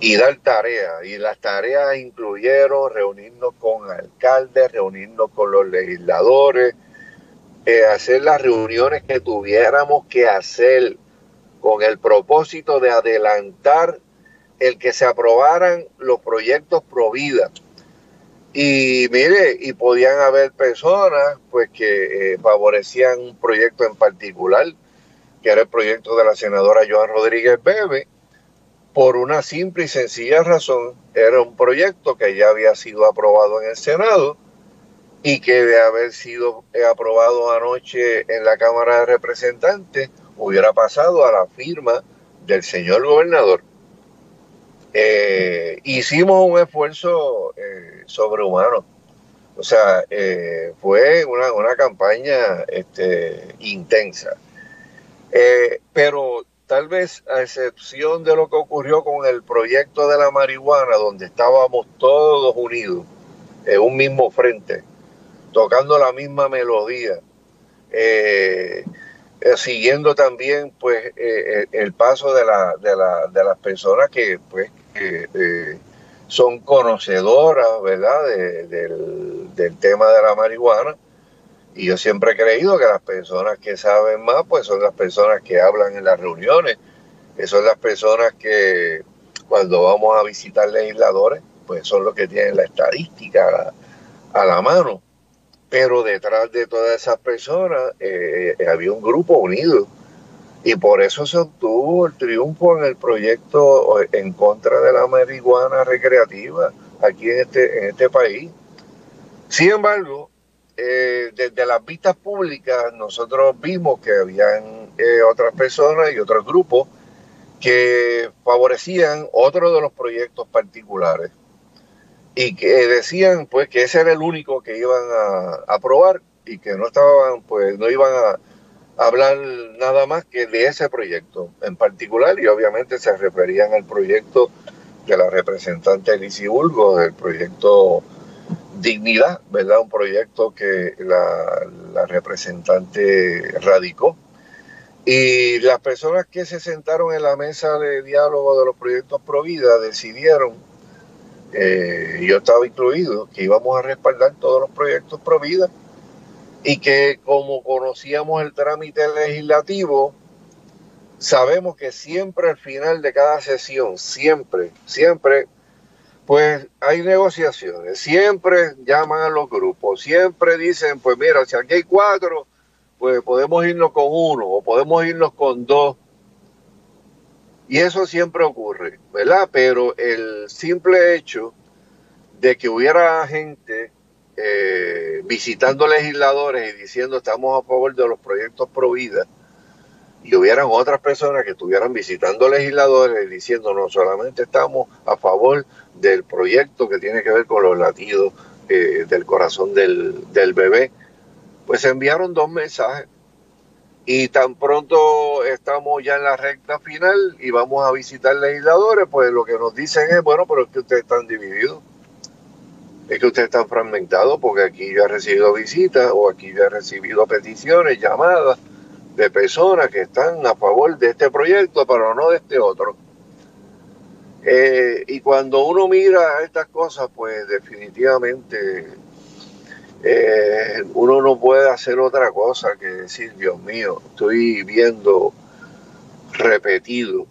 y dar tareas. Y las tareas incluyeron reunirnos con alcaldes, reunirnos con los legisladores, eh, hacer las reuniones que tuviéramos que hacer con el propósito de adelantar el que se aprobaran los proyectos pro vida. Y mire, y podían haber personas pues que eh, favorecían un proyecto en particular, que era el proyecto de la senadora Joan Rodríguez Bebe, por una simple y sencilla razón, era un proyecto que ya había sido aprobado en el Senado y que de haber sido aprobado anoche en la Cámara de Representantes, hubiera pasado a la firma del señor gobernador. Eh, hicimos un esfuerzo eh, sobrehumano. O sea, eh, fue una, una campaña este, intensa. pero tal vez a excepción de lo que ocurrió con el proyecto de la marihuana, donde estábamos todos unidos en un mismo frente, tocando la misma melodía, eh, eh, siguiendo también pues eh, el paso de, de, de, las personas que pues son conocedoras, ¿verdad?, del, del tema de la marihuana y yo siempre he creído que las personas que saben más, pues son las personas que hablan en las reuniones, que son las personas que cuando vamos a visitar legisladores, pues son los que tienen la estadística a, la mano. Pero detrás de todas esas personas eh, había un grupo unido y por eso se obtuvo el triunfo en el proyecto en contra de la marihuana recreativa aquí en este, en este país. Sin embargo, eh, desde las vistas públicas nosotros vimos que habían eh, otras personas y otros grupos que favorecían otro de los proyectos particulares y que decían pues que ese era el único que iban a aprobar y que no estaban pues no iban a hablar nada más que de ese proyecto en particular y obviamente se referían al proyecto de la representante Lizy Bulgo, del proyecto Dignidad, ¿verdad? Un proyecto que la, representante radicó. Y las personas que se sentaron en la mesa de diálogo de los proyectos Provida decidieron, eh, yo estaba incluido, que íbamos a respaldar todos los proyectos Provida y que como conocíamos el trámite legislativo, sabemos que siempre al final de cada sesión, siempre, siempre pues hay negociaciones, siempre llaman a los grupos, siempre dicen, pues mira, si aquí hay cuatro, pues podemos irnos con uno o podemos irnos con dos. Y eso siempre ocurre, ¿verdad? Pero el simple hecho de que hubiera gente eh, visitando legisladores y diciendo estamos a favor de los proyectos pro vida, y hubieran otras personas que estuvieran visitando legisladores diciendo no solamente estamos a favor del proyecto que tiene que ver con los latidos eh, del corazón del, del bebé, pues enviaron dos mensajes. Y tan pronto estamos ya en la recta final y vamos a visitar legisladores, pues lo que nos dicen es, bueno, pero es que ustedes están divididos, es que ustedes están fragmentados, porque aquí yo he recibido visitas o aquí yo he recibido peticiones, llamadas de personas que están a favor de este proyecto, pero no de este otro. Eh, y cuando uno mira estas cosas, pues definitivamente eh, uno no puede hacer otra cosa que decir, Dios mío, estoy viendo repetido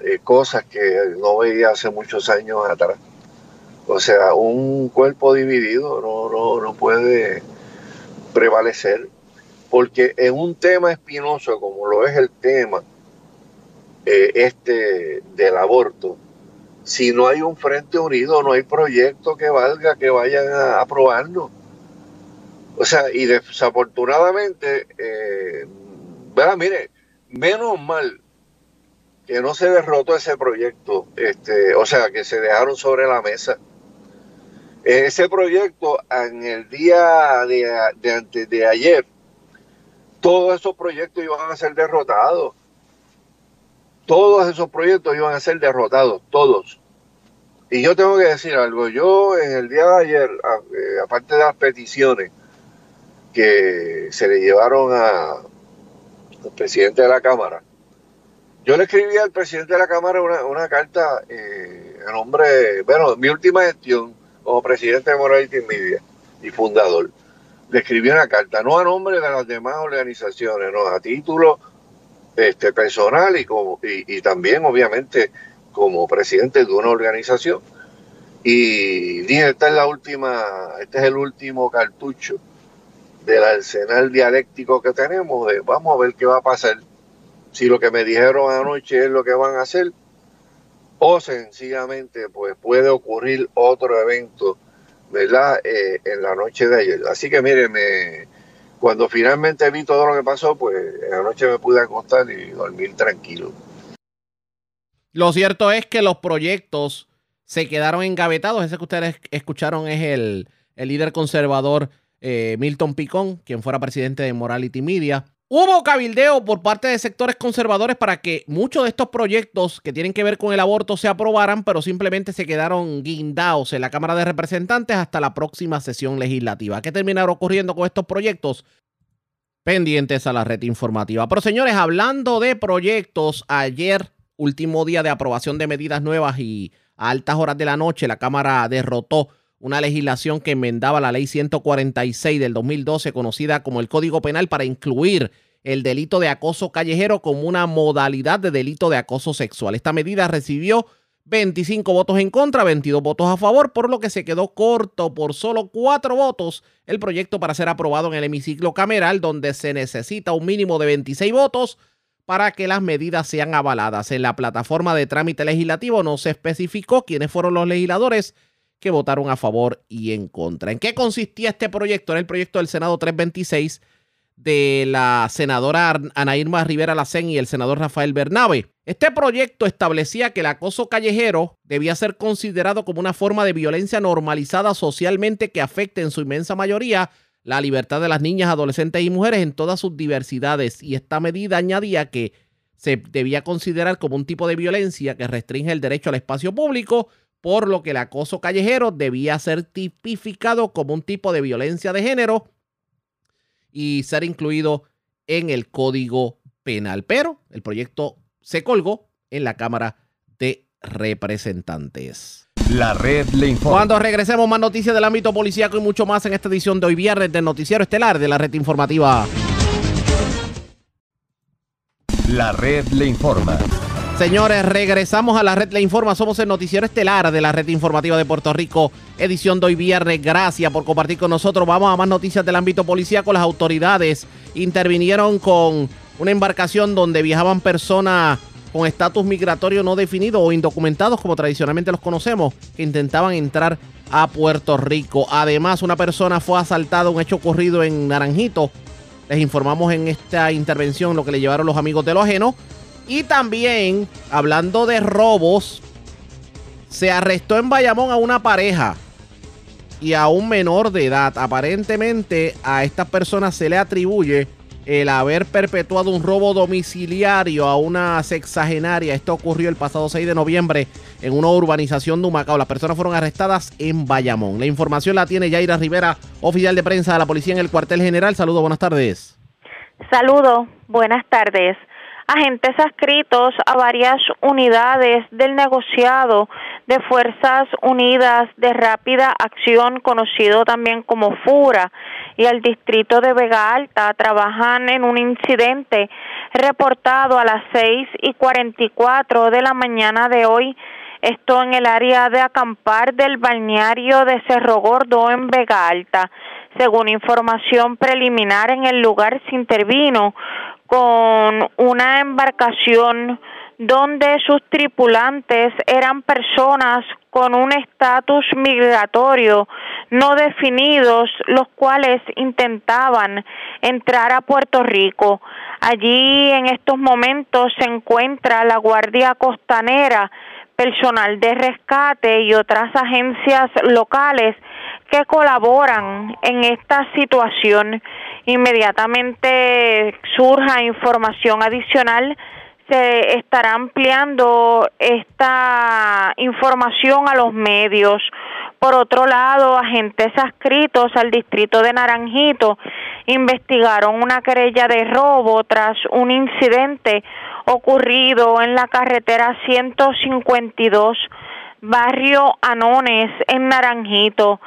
eh, cosas que no veía hace muchos años atrás. O sea, un cuerpo dividido no, no, no puede prevalecer porque en un tema espinoso como lo es el tema eh, este del aborto, si no hay un frente unido, no hay proyecto que valga que vayan a aprobarlo. O sea, y desafortunadamente, eh, mire, menos mal que no se derrotó ese proyecto, este, o sea, que se dejaron sobre la mesa. Ese proyecto en el día de antes de ayer todos esos proyectos iban a ser derrotados. todos esos proyectos iban a ser derrotados, todos. Y yo tengo que decir algo, yo en el día de ayer, eh, aparte de las peticiones que se le llevaron al presidente de la Cámara, yo le escribí al presidente de la Cámara una, carta eh, en nombre, bueno, mi última gestión como presidente de Morality Media y fundador. Le escribí una carta, no a nombre de las demás organizaciones, no, a título este, personal y, como, y, también, obviamente, como presidente de una organización. Y dije, esta es la última, este es el último cartucho del arsenal dialéctico que tenemos, de vamos a ver qué va a pasar si lo que me dijeron anoche es lo que van a hacer o sencillamente pues puede ocurrir otro evento, ¿verdad? Eh, en la noche de ayer. Así que mire, cuando finalmente vi todo lo que pasó, pues en la noche me pude acostar y dormir tranquilo. Lo cierto es que los proyectos se quedaron engavetados. Ese que ustedes escucharon es el, líder conservador eh, Milton Picón, quien fuera presidente de Morality Media. Hubo cabildeo por parte de sectores conservadores para que muchos de estos proyectos que tienen que ver con el aborto se aprobaran, pero simplemente se quedaron guindados en la Cámara de Representantes hasta la próxima sesión legislativa. ¿Qué terminará ocurriendo con estos proyectos? Pendientes a la red informativa. Pero señores, hablando de proyectos, ayer, último día de aprobación de medidas nuevas y a altas horas de la noche, la Cámara derrotó una legislación que enmendaba la ley 146 del 2012, conocida como el Código Penal, para incluir el delito de acoso callejero como una modalidad de delito de acoso sexual. Esta medida recibió 25 votos en contra, 22 votos a favor, por lo que se quedó corto por solo cuatro votos el proyecto para ser aprobado en el hemiciclo cameral, donde se necesita un mínimo de 26 votos para que las medidas sean avaladas. En la plataforma de trámite legislativo no se especificó quiénes fueron los legisladores que votaron a favor y en contra. ¿En qué consistía este proyecto? Era el proyecto del Senado 326 de la senadora Ana Irma Rivera Lacén y el senador Rafael Bernabe. Este proyecto establecía que el acoso callejero debía ser considerado como una forma de violencia normalizada socialmente que afecte en su inmensa mayoría la libertad de las niñas, adolescentes y mujeres en todas sus diversidades. Y esta medida añadía que se debía considerar como un tipo de violencia que restringe el derecho al espacio público por lo que el acoso callejero debía ser tipificado como un tipo de violencia de género y ser incluido en el Código Penal. Pero el proyecto se colgó en la Cámara de Representantes. La red le informa. Cuando regresemos, más noticias del ámbito policíaco y mucho más en esta edición de hoy viernes del Noticiero Estelar de la Red Informativa. La red le informa. Señores, regresamos a la red Le Informa. Somos el noticiero estelar de la red informativa de Puerto Rico, edición de hoy viernes. Gracias por compartir con nosotros. Vamos a más noticias del ámbito policíaco. Las autoridades intervinieron con una embarcación donde viajaban personas con estatus migratorio no definido o indocumentados, como tradicionalmente los conocemos, que intentaban entrar a Puerto Rico. Además, una persona fue asaltada, un hecho ocurrido en Naranjito. Les informamos en esta intervención lo que le llevaron los amigos de lo ajeno. Y también, hablando de robos, se arrestó en Bayamón a una pareja y a un menor de edad. Aparentemente a estas personas se le atribuye el haber perpetuado un robo domiciliario a una sexagenaria. Esto ocurrió el pasado 6 de noviembre en una urbanización de Humacao. Las personas fueron arrestadas en Bayamón. La información la tiene Yaira Rivera, oficial de prensa de la policía en el cuartel general. Saludos, buenas tardes. Saludos, buenas tardes agentes adscritos a varias unidades del negociado de Fuerzas Unidas de Rápida Acción, conocido también como FURA, y el distrito de Vega Alta trabajan en un incidente reportado a las seis y cuarenta y cuatro de la mañana de hoy. Esto en el área de acampar del balneario de Cerro Gordo en Vega Alta. Según información preliminar, en el lugar se intervino con una embarcación donde sus tripulantes eran personas con un estatus migratorio no definidos, los cuales intentaban entrar a Puerto Rico. Allí en estos momentos se encuentra la Guardia Costanera, personal de rescate y otras agencias locales que colaboran en esta situación. Inmediatamente surja información adicional, se estará ampliando esta información a los medios. Por otro lado, agentes adscritos al distrito de Naranjito investigaron una querella de robo tras un incidente ocurrido en la carretera 152, barrio Anones, en Naranjito.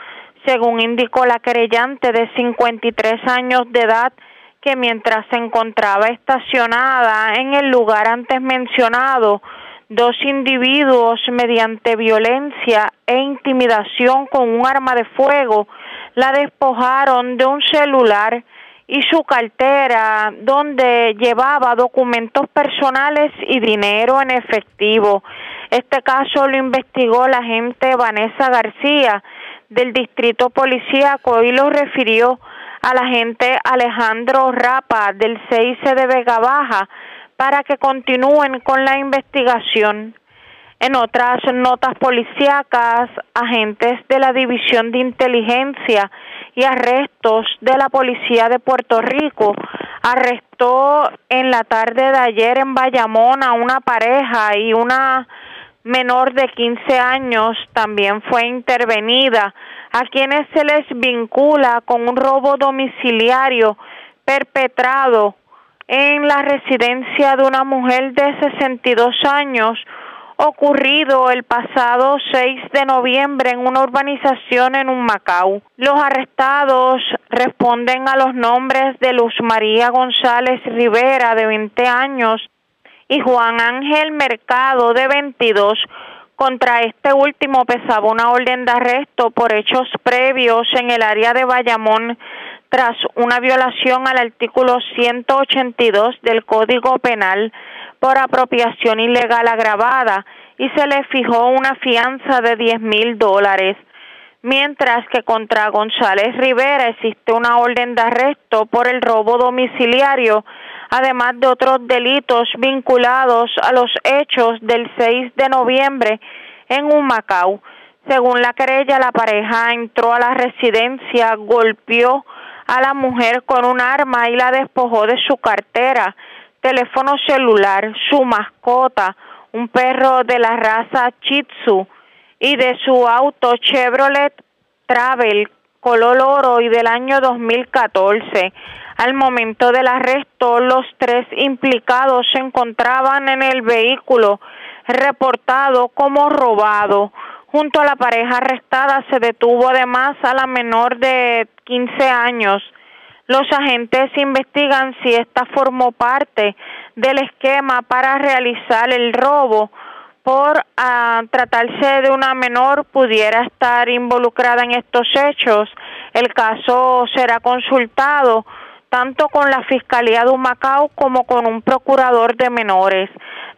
Según indicó la querellante de 53 años de edad, que mientras se encontraba estacionada en el lugar antes mencionado, dos individuos mediante violencia e intimidación con un arma de fuego la despojaron de un celular y su cartera donde llevaba documentos personales y dinero en efectivo. Este caso lo investigó la agente Vanessa García del distrito policíaco y lo refirió al agente Alejandro Rapa del CIC de Vega Baja para que continúen con la investigación. En otras notas policíacas, agentes de la División de Inteligencia y Arrestos de la Policía de Puerto Rico arrestó en la tarde de ayer en Bayamón a una pareja y una menor de 15 años también fue intervenida, a quienes se les vincula con un robo domiciliario perpetrado en la residencia de una mujer de 62 años ocurrido el pasado 6 de noviembre en una urbanización en un Macao. Los arrestados responden a los nombres de Luz María González Rivera, de 20 años, y Juan Ángel Mercado, de 22. Contra este último pesaba una orden de arresto por hechos previos en el área de Bayamón tras una violación al artículo 182 del Código Penal por apropiación ilegal agravada y se le fijó una fianza de 10 mil dólares, mientras que contra González Rivera existe una orden de arresto por el robo domiciliario, además de otros delitos vinculados a los hechos del 6 de noviembre en Humacao. Según la querella, la pareja entró a la residencia, golpeó a la mujer con un arma y la despojó de su cartera, teléfono celular, su mascota, un perro de la raza Chitsu y de su auto Chevrolet Travel color oro y del año 2014. Al momento del arresto, los tres implicados se encontraban en el vehículo reportado como robado. Junto a la pareja arrestada se detuvo además a la menor de 15 años. Los agentes investigan si ésta formó parte del esquema para realizar el robo por ah, tratarse de una menor pudiera estar involucrada en estos hechos. El caso será consultado tanto con la Fiscalía de Humacao como con un procurador de menores.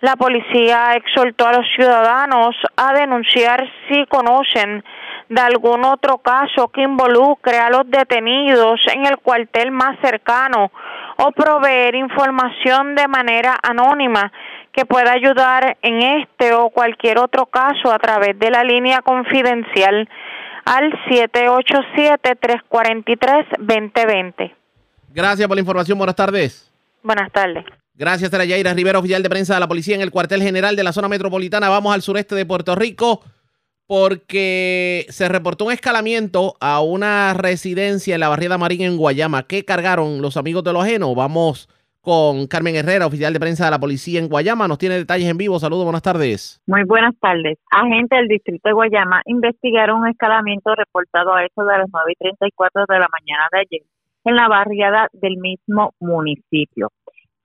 La policía exhortó a los ciudadanos a denunciar si conocen de algún otro caso que involucre a los detenidos en el cuartel más cercano o proveer información de manera anónima que pueda ayudar en este o cualquier otro caso a través de la línea confidencial al 787-343-2020. Gracias por la información. Buenas tardes. Buenas tardes. Gracias, Yaira Rivera, oficial de prensa de la policía en el cuartel general de la zona metropolitana. Vamos al sureste de Puerto Rico porque se reportó un escalamiento a una residencia en la barriada Marín en Guayama. ¿Qué cargaron los amigos de lo ajeno? Vamos con Carmen Herrera, oficial de prensa de la policía en Guayama. Nos tiene detalles en vivo. Saludos, buenas tardes. Muy buenas tardes. Agentes del distrito de Guayama investigaron un escalamiento reportado a eso de las 9 y 34 de la mañana de ayer en la barriada del mismo municipio.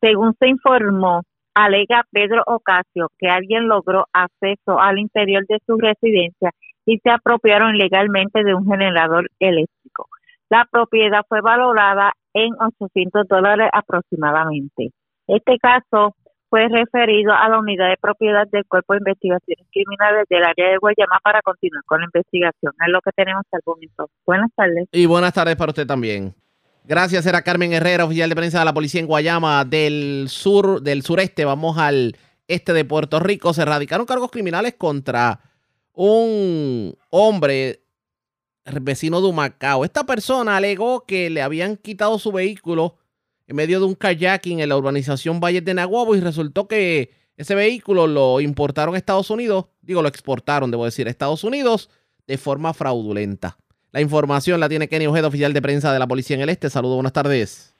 Según se informó, alega Pedro Ocasio que alguien logró acceso al interior de su residencia y se apropiaron legalmente de un generador eléctrico. La propiedad fue valorada en 800 dólares aproximadamente. Este caso fue referido a la unidad de propiedad del Cuerpo de Investigaciones Criminales del área de Guayama para continuar con la investigación. Es lo que tenemos al momento. Buenas tardes. Y buenas tardes para usted también. Gracias, era Carmen Herrera, oficial de prensa de la policía en Guayama del sur, del sureste. Vamos al este de Puerto Rico. Se radicaron cargos criminales contra un hombre vecino de Humacao. Esta persona alegó que le habían quitado su vehículo en medio de un kayaking en la urbanización Valles de Nahuabo y resultó que ese vehículo lo importaron a Estados Unidos, digo, lo exportaron, debo decir, a Estados Unidos de forma fraudulenta. La información la tiene Kenny Ojeda, oficial de prensa de la Policía en el Este. Saludos, buenas tardes.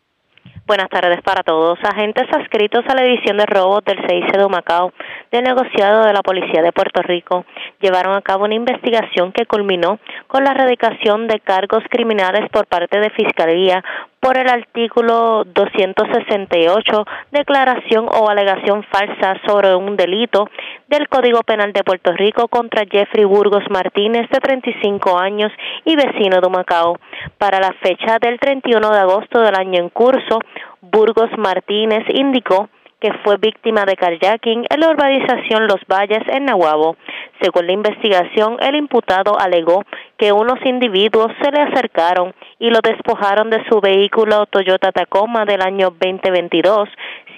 Buenas tardes para todos. Agentes adscritos a la División de Robos del CIC de Humacao, del negociado de la Policía de Puerto Rico, llevaron a cabo una investigación que culminó con la erradicación de cargos criminales por parte de Fiscalía por el artículo 268, declaración o alegación falsa sobre un delito del Código Penal de Puerto Rico contra Jeffrey Burgos Martínez, de 35 años y vecino de Humacao. Para la fecha del 31 de agosto del año en curso, Burgos Martínez indicó que fue víctima de carjacking en la urbanización Los Valles en Nahuabo. Según la investigación, el imputado alegó que unos individuos se le acercaron y lo despojaron de su vehículo Toyota Tacoma del año 2022,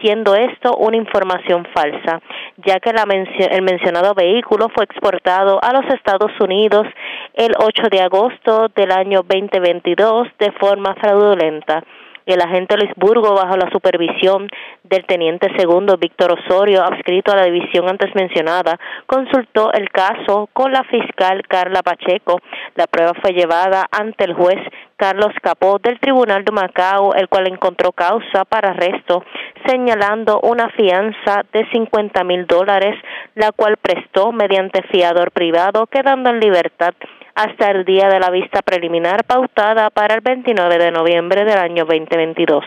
siendo esto una información falsa, ya que la el mencionado vehículo fue exportado a los Estados Unidos el 8 de agosto del año 2022 de forma fraudulenta el agente Luis Burgo, bajo la supervisión del teniente segundo Víctor Osorio, adscrito a la división antes mencionada, consultó el caso con la fiscal Carla Pacheco. La prueba fue llevada ante el juez Carlos Capó del Tribunal de Macao, el cual encontró causa para arresto, señalando una fianza de 50 mil dólares, la cual prestó mediante fiador privado, quedando en libertad hasta el día de la vista preliminar pautada para el 29 de noviembre del año 2022.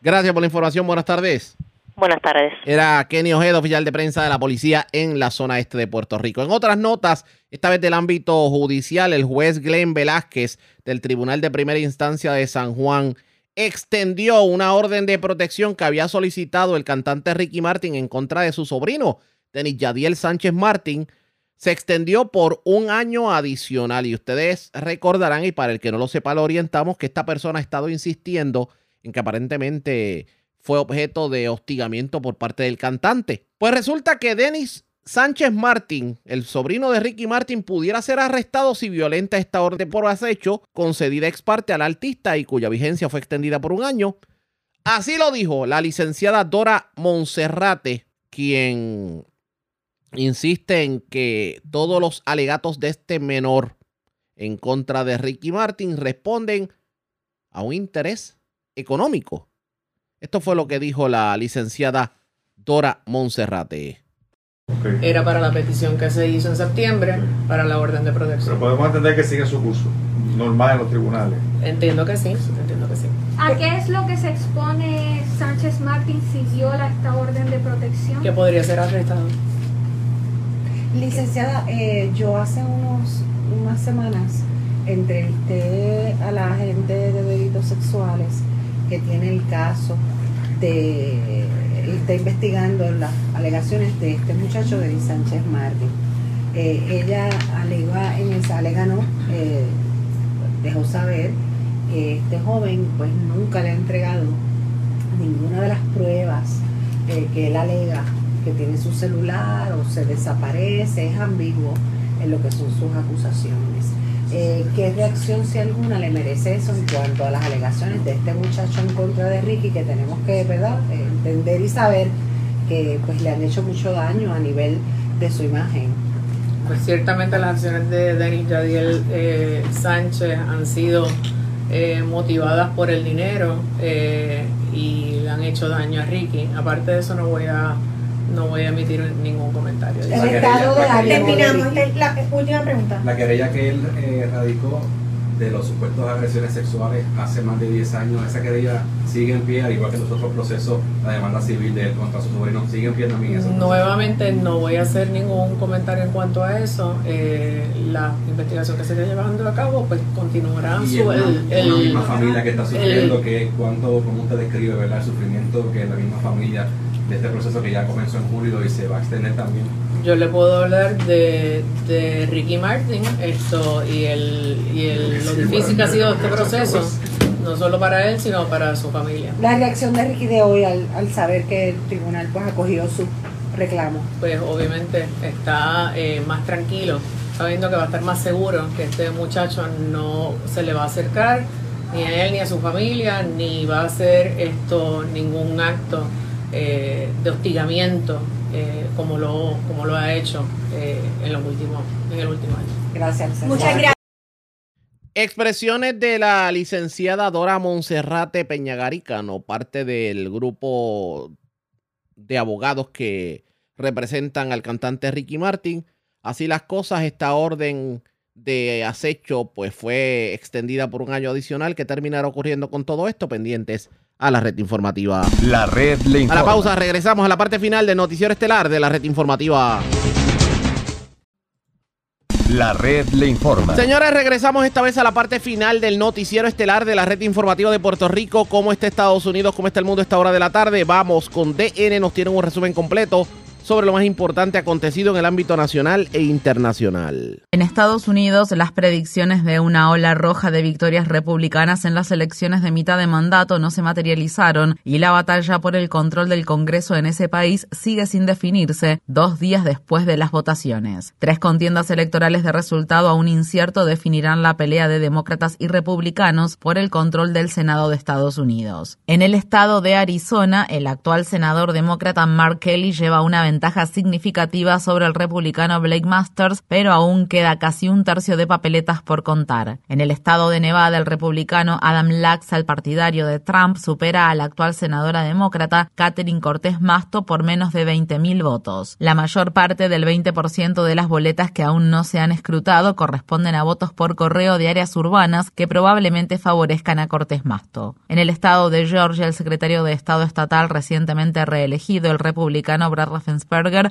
Gracias por la información. Buenas tardes. Buenas tardes. Era Kenny Ojeda, oficial de prensa de la policía en la zona este de Puerto Rico. En otras notas, esta vez del ámbito judicial, el juez Glenn Velázquez del Tribunal de Primera Instancia de San Juan extendió una orden de protección que había solicitado el cantante Ricky Martin en contra de su sobrino, Denis Yadiel Sánchez Martin, se extendió por un año adicional y ustedes recordarán, y para el que no lo sepa, lo orientamos, que esta persona ha estado insistiendo en que aparentemente fue objeto de hostigamiento por parte del cantante. Pues resulta que Denis Sánchez Martín, el sobrino de Ricky Martin, pudiera ser arrestado si violenta esta orden por acecho concedida ex parte al artista y cuya vigencia fue extendida por un año. Así lo dijo la licenciada Dora Monserrate, quien insiste en que todos los alegatos de este menor en contra de Ricky Martin responden a un interés económico. Esto fue lo que dijo la licenciada Dora Monserrate. Era para la petición que se hizo en septiembre para la orden de protección. Pero podemos entender que sigue su curso normal en los tribunales. Entiendo que sí, entiendo que sí. ¿A qué es lo que se expone Sánchez Martín si viola esta orden de protección? Que podría ser arrestado. Licenciada, eh, yo hace unos, unas semanas entrevisté a la agente de delitos sexuales que tiene el caso de, está investigando las alegaciones de este muchacho de Sánchez Martín. Eh, ella alega en esa alega no, eh, dejó saber que este joven pues nunca le ha entregado ninguna de las pruebas que él alega que tiene su celular o se desaparece, es ambiguo en lo que son sus acusaciones. Eh, ¿Qué reacción, si alguna, le merece eso en cuanto a las alegaciones de este muchacho en contra de Ricky, que tenemos que ¿verdad? entender y saber que pues, le han hecho mucho daño a nivel de su imagen? Pues ciertamente las acciones de Denis Yadiel eh, Sánchez han sido eh, motivadas por el dinero y le han hecho daño a Ricky. Aparte de eso no voy a no voy a emitir ningún comentario. El estado de Terminamos. La última pregunta. La querella que él eh, radicó de los supuestos agresiones sexuales hace más de 10 años, esa querella sigue en pie, al igual que los otros procesos, la demanda civil de él contra su sobrino, sigue en pie también. Nuevamente no voy a hacer ningún comentario en cuanto a eso. Eh, la investigación que se está llevando a cabo pues continuará. Y su, el, una misma familia que está sufriendo, que cuando, como usted describe, ¿verdad? el sufrimiento que la misma familia de este proceso que ya comenzó en julio y se va a extender también? Yo le puedo hablar de, de Ricky Martin esto y, el, y el, lo difícil que ha sido este proceso, no solo para él, sino para su familia. La reacción de Ricky de hoy al, al saber que el tribunal pues acogió su reclamo. Pues obviamente está eh, más tranquilo, sabiendo que va a estar más seguro, que este muchacho no se le va a acercar ni a él ni a su familia, ni va a hacer esto ningún acto eh, de hostigamiento eh, como, lo, como lo ha hecho eh, en, los últimos, en el último año. Gracias. Muchas gracias. Expresiones de la licenciada Dora Monserrate Peñagaricano, parte del grupo de abogados que representan al cantante Ricky Martin. Así las cosas, esta orden de acecho pues fue extendida por un año adicional que terminará ocurriendo con todo esto pendientes a la red informativa. La red le A informa. la pausa regresamos a la parte final del noticiero estelar de la red informativa. La red le informa. Señores, regresamos esta vez a la parte final del noticiero estelar de la red informativa de Puerto Rico. ¿Cómo está Estados Unidos? ¿Cómo está el mundo a esta hora de la tarde? Vamos con DN, nos tienen un resumen completo sobre lo más importante acontecido en el ámbito nacional e internacional. En Estados Unidos, las predicciones de una ola roja de victorias republicanas en las elecciones de mitad de mandato no se materializaron y la batalla por el control del Congreso en ese país sigue sin definirse dos días después de las votaciones. Tres contiendas electorales de resultado aún incierto definirán la pelea de demócratas y republicanos por el control del Senado de Estados Unidos. En el estado de Arizona, el actual senador demócrata Mark Kelly lleva una significativa sobre el republicano Blake Masters, pero aún queda casi un tercio de papeletas por contar. En el estado de Nevada, el republicano Adam Lax, al partidario de Trump, supera a la actual senadora demócrata Catherine Cortés Masto por menos de 20.000 votos. La mayor parte del 20% de las boletas que aún no se han escrutado corresponden a votos por correo de áreas urbanas que probablemente favorezcan a Cortés Masto. En el estado de Georgia, el secretario de Estado estatal recientemente reelegido, el republicano Brad Raffensperger,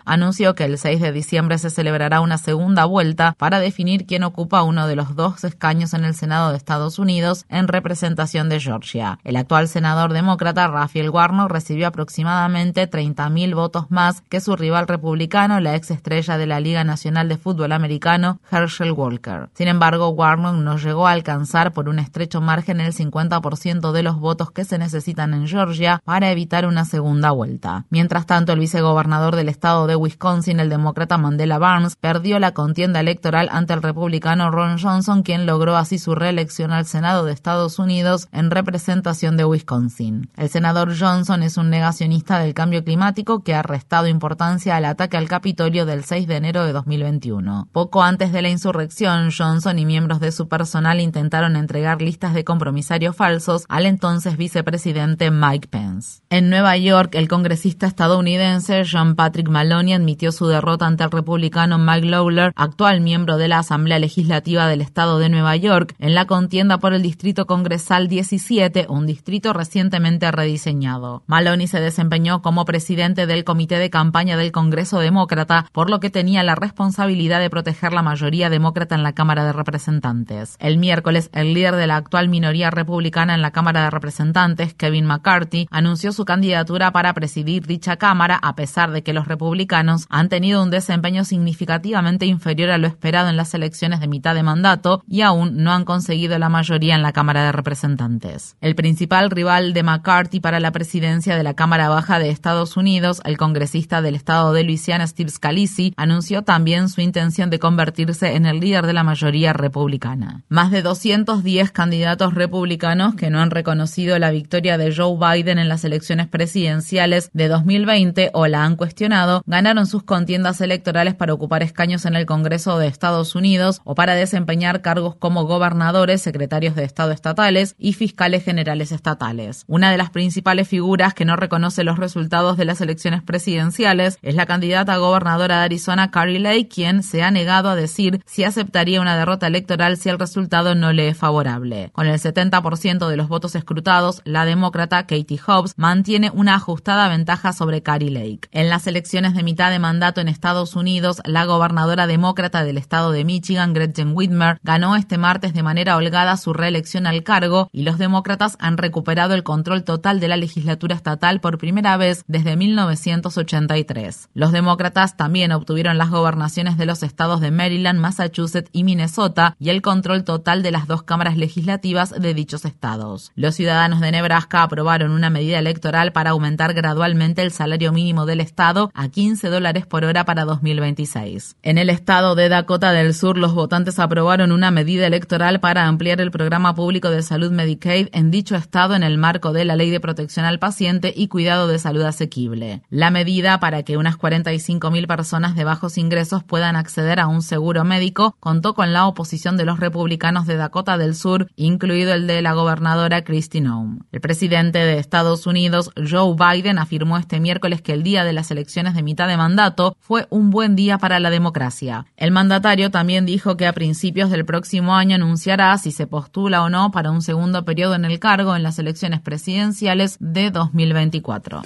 anunció que el 6 de diciembre se celebrará una segunda vuelta para definir quién ocupa uno de los dos escaños en el Senado de Estados Unidos en representación de Georgia. El actual senador demócrata Raphael Warnock recibió aproximadamente 30.000 votos más que su rival republicano, la ex estrella de la Liga Nacional de Fútbol Americano, Herschel Walker. Sin embargo, Warnock no llegó a alcanzar por un estrecho margen el 50% de los votos que se necesitan en Georgia para evitar una segunda vuelta. Mientras tanto, el vicegobernador del estado de Wisconsin, el demócrata Mandela Barnes, perdió la contienda electoral ante el republicano Ron Johnson, quien logró así su reelección al Senado de Estados Unidos en representación de Wisconsin. El senador Johnson es un negacionista del cambio climático que ha restado importancia al ataque al Capitolio del 6 de enero de 2021. Poco antes de la insurrección, Johnson y miembros de su personal intentaron entregar listas de compromisarios falsos al entonces vicepresidente Mike Pence. En Nueva York, el congresista estadounidense John Patrick Maloney admitió su derrota ante el republicano Mike Lawler, actual miembro de la Asamblea Legislativa del Estado de Nueva York, en la contienda por el Distrito Congresal 17, un distrito recientemente rediseñado. Maloney se desempeñó como presidente del Comité de Campaña del Congreso Demócrata, por lo que tenía la responsabilidad de proteger la mayoría demócrata en la Cámara de Representantes. El miércoles, el líder de la actual minoría republicana en la Cámara de Representantes, Kevin McCarthy, anunció su candidatura para presidir dicha Cámara a pesar de que los republicanos han tenido un desempeño significativamente inferior a lo esperado en las elecciones de mitad de mandato y aún no han conseguido la mayoría en la Cámara de Representantes. El principal rival de McCarthy para la presidencia de la Cámara Baja de Estados Unidos, el congresista del estado de Luisiana Steve Scalise, anunció también su intención de convertirse en el líder de la mayoría republicana. Más de 210 candidatos republicanos que no han reconocido la victoria de Joe Biden en las elecciones presidenciales de 2020 o la han cuestionado, ganaron sus contiendas electorales para ocupar escaños en el Congreso de Estados Unidos o para desempeñar cargos como gobernadores, secretarios de Estado estatales y fiscales generales estatales. Una de las principales figuras que no reconoce los resultados de las elecciones presidenciales es la candidata gobernadora de Arizona, Carrie Lake, quien se ha negado a decir si aceptaría una derrota electoral si el resultado no le es favorable. Con el 70% de los votos escrutados, la demócrata Katie Hobbs mantiene una ajustada ventaja sobre Carrie Lake. En las elecciones de mitad de mandato en Estados Unidos, la gobernadora demócrata del estado de Michigan, Gretchen Whitmer, ganó este martes de manera holgada su reelección al cargo y los demócratas han recuperado el control total de la legislatura estatal por primera vez desde 1983. Los demócratas también obtuvieron las gobernaciones de los estados de Maryland, Massachusetts y Minnesota y el control total de las dos cámaras legislativas de dichos estados. Los ciudadanos de Nebraska aprobaron una medida electoral para aumentar gradualmente el salario mínimo del estado a 15 dólares por hora para 2026. En el estado de Dakota del Sur, los votantes aprobaron una medida electoral para ampliar el programa público de salud Medicaid en dicho estado en el marco de la Ley de Protección al Paciente y Cuidado de Salud Asequible. La medida para que unas 45.000 personas de bajos ingresos puedan acceder a un seguro médico contó con la oposición de los republicanos de Dakota del Sur, incluido el de la gobernadora Kristi Noem. El presidente de Estados Unidos, Joe Biden, afirmó este miércoles que el día de las elecciones de mitad de mandato fue un buen día para la democracia. El mandatario también dijo que a principios del próximo año anunciará si se postula o no para un segundo periodo en el cargo en las elecciones presidenciales de 2024.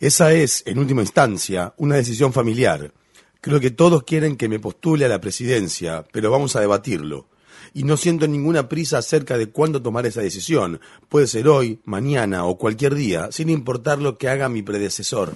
Esa es, en última instancia, una decisión familiar. Creo que todos quieren que me postule a la presidencia, pero vamos a debatirlo y no siento ninguna prisa acerca de cuándo tomar esa decisión. Puede ser hoy, mañana o cualquier día, sin importar lo que haga mi predecesor.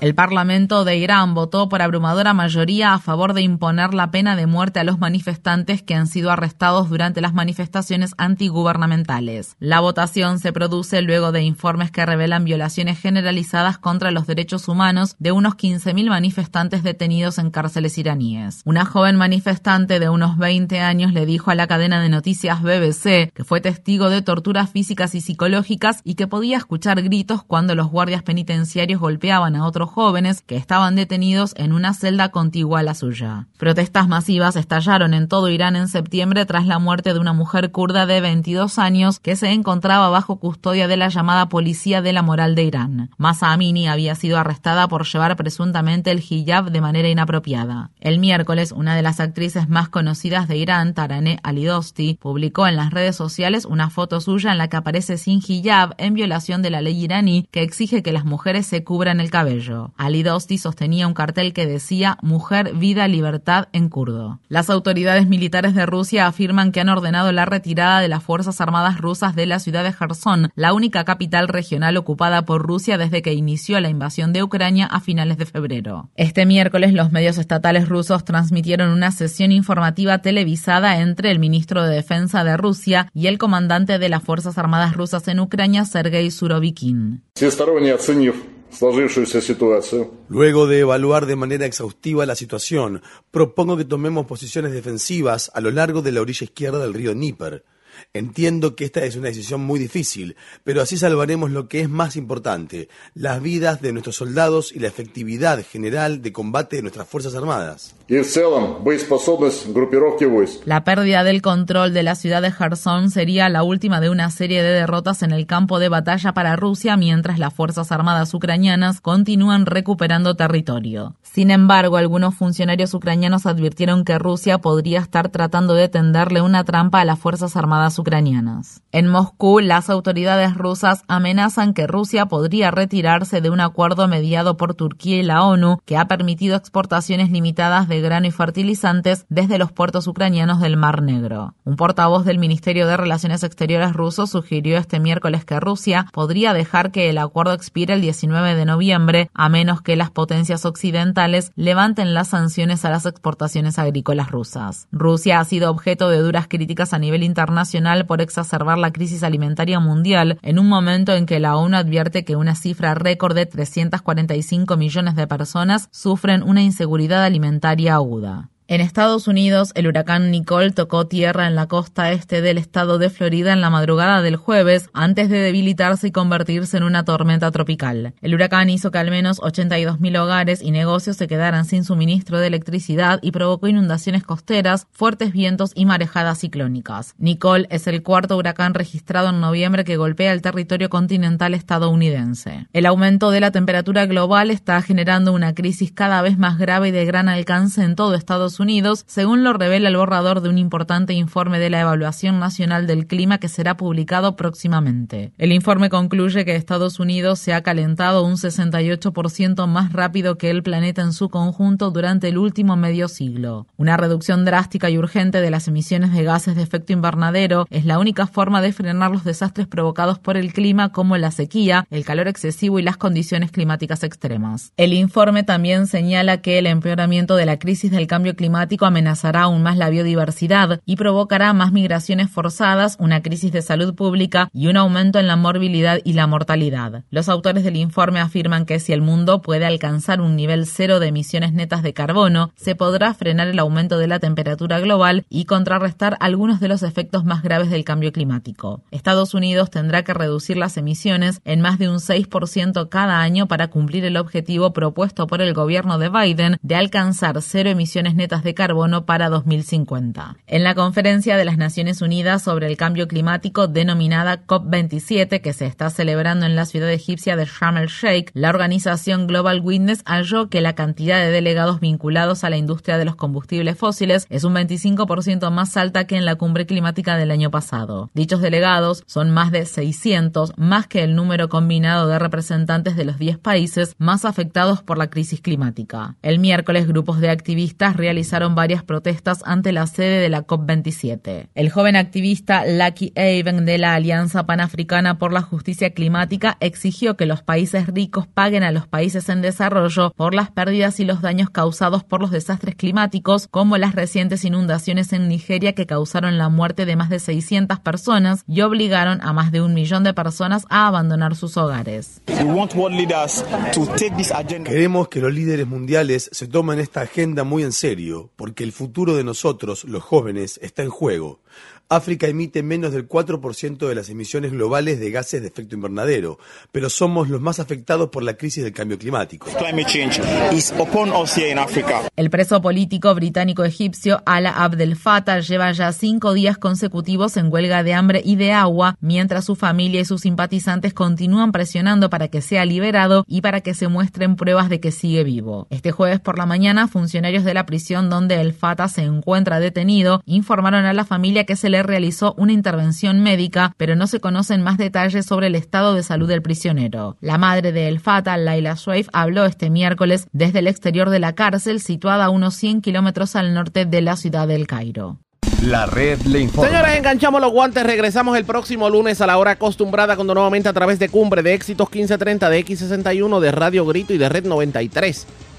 El Parlamento de Irán votó por abrumadora mayoría a favor de imponer la pena de muerte a los manifestantes que han sido arrestados durante las manifestaciones antigubernamentales. La votación se produce luego de informes que revelan violaciones generalizadas contra los derechos humanos de unos 15.000 manifestantes detenidos en cárceles iraníes. Una joven manifestante de unos 20 años le dijo a la cadena de noticias BBC que fue testigo de torturas físicas y psicológicas y que podía escuchar gritos cuando los guardias penitenciarios golpeaban a otros jóvenes que estaban detenidos en una celda contigua a la suya. Protestas masivas estallaron en todo Irán en septiembre tras la muerte de una mujer kurda de 22 años que se encontraba bajo custodia de la llamada Policía de la Moral de Irán. Masa Amini había sido arrestada por llevar presuntamente el hijab de manera inapropiada. El miércoles, una de las actrices más conocidas de Irán, Taraneh Alidosti, publicó en las redes sociales una foto suya en la que aparece sin hijab en violación de la ley iraní que exige que las mujeres se cubran el cabello. Alidosti sostenía un cartel que decía Mujer, vida, libertad en kurdo. Las autoridades militares de Rusia afirman que han ordenado la retirada de las Fuerzas Armadas rusas de la ciudad de Kherson, la única capital regional ocupada por Rusia desde que inició la invasión de Ucrania a finales de febrero. Este miércoles los medios estatales rusos transmitieron una sesión informativa televisada entre el ministro de Defensa de Rusia y el comandante de las Fuerzas Armadas rusas en Ucrania, Sergei Surovikin. Luego de evaluar de manera exhaustiva la situación, propongo que tomemos posiciones defensivas a lo largo de la orilla izquierda del río Dnieper Entiendo que esta es una decisión muy difícil, pero así salvaremos lo que es más importante, las vidas de nuestros soldados y la efectividad general de combate de nuestras Fuerzas Armadas. La pérdida del control de la ciudad de Kherson sería la última de una serie de derrotas en el campo de batalla para Rusia mientras las Fuerzas Armadas ucranianas continúan recuperando territorio. Sin embargo, algunos funcionarios ucranianos advirtieron que Rusia podría estar tratando de tenderle una trampa a las Fuerzas Armadas ucranianas. En Moscú, las autoridades rusas amenazan que Rusia podría retirarse de un acuerdo mediado por Turquía y la ONU que ha permitido exportaciones limitadas de grano y fertilizantes desde los puertos ucranianos del Mar Negro. Un portavoz del Ministerio de Relaciones Exteriores ruso sugirió este miércoles que Rusia podría dejar que el acuerdo expire el 19 de noviembre a menos que las potencias occidentales levanten las sanciones a las exportaciones agrícolas rusas. Rusia ha sido objeto de duras críticas a nivel internacional por exacerbar la crisis alimentaria mundial en un momento en que la ONU advierte que una cifra récord de 345 millones de personas sufren una inseguridad alimentaria aguda. En Estados Unidos, el huracán Nicole tocó tierra en la costa este del estado de Florida en la madrugada del jueves, antes de debilitarse y convertirse en una tormenta tropical. El huracán hizo que al menos 82.000 hogares y negocios se quedaran sin suministro de electricidad y provocó inundaciones costeras, fuertes vientos y marejadas ciclónicas. Nicole es el cuarto huracán registrado en noviembre que golpea el territorio continental estadounidense. El aumento de la temperatura global está generando una crisis cada vez más grave y de gran alcance en todo Estados Unidos, según lo revela el borrador de un importante informe de la Evaluación Nacional del Clima que será publicado próximamente. El informe concluye que Estados Unidos se ha calentado un 68% más rápido que el planeta en su conjunto durante el último medio siglo. Una reducción drástica y urgente de las emisiones de gases de efecto invernadero es la única forma de frenar los desastres provocados por el clima como la sequía, el calor excesivo y las condiciones climáticas extremas. El informe también señala que el empeoramiento de la crisis del cambio climático climático amenazará aún más la biodiversidad y provocará más migraciones forzadas, una crisis de salud pública y un aumento en la morbilidad y la mortalidad. Los autores del informe afirman que si el mundo puede alcanzar un nivel cero de emisiones netas de carbono, se podrá frenar el aumento de la temperatura global y contrarrestar algunos de los efectos más graves del cambio climático. Estados Unidos tendrá que reducir las emisiones en más de un 6% cada año para cumplir el objetivo propuesto por el gobierno de Biden de alcanzar cero emisiones netas de carbono para 2050. En la conferencia de las Naciones Unidas sobre el cambio climático denominada COP27 que se está celebrando en la ciudad egipcia de Sharm el Sheikh, la organización Global Witness halló que la cantidad de delegados vinculados a la industria de los combustibles fósiles es un 25% más alta que en la cumbre climática del año pasado. Dichos delegados son más de 600, más que el número combinado de representantes de los 10 países más afectados por la crisis climática. El miércoles, grupos de activistas realizaron varias protestas ante la sede de la COP27. El joven activista Lucky Haven de la Alianza Panafricana por la Justicia Climática exigió que los países ricos paguen a los países en desarrollo por las pérdidas y los daños causados por los desastres climáticos, como las recientes inundaciones en Nigeria que causaron la muerte de más de 600 personas y obligaron a más de un millón de personas a abandonar sus hogares. Queremos que los líderes mundiales se tomen esta agenda muy en porque el futuro de nosotros, los jóvenes, está en juego. África emite menos del 4% de las emisiones globales de gases de efecto invernadero, pero somos los más afectados por la crisis del cambio climático. El preso político británico-egipcio Ala Abdel Fattah lleva ya cinco días consecutivos en huelga de hambre y de agua, mientras su familia y sus simpatizantes continúan presionando para que sea liberado y para que se muestren pruebas de que sigue vivo. Este jueves por la mañana, funcionarios de la prisión donde el Fattah se encuentra detenido informaron a la familia que se le realizó una intervención médica, pero no se conocen más detalles sobre el estado de salud del prisionero. La madre de El Fata, Laila Swaif, habló este miércoles desde el exterior de la cárcel, situada a unos 100 kilómetros al norte de la ciudad del Cairo. La red le informa. Señores, enganchamos los guantes. Regresamos el próximo lunes a la hora acostumbrada, cuando nuevamente a través de Cumbre, de Éxitos 1530, de X61, de Radio Grito y de Red 93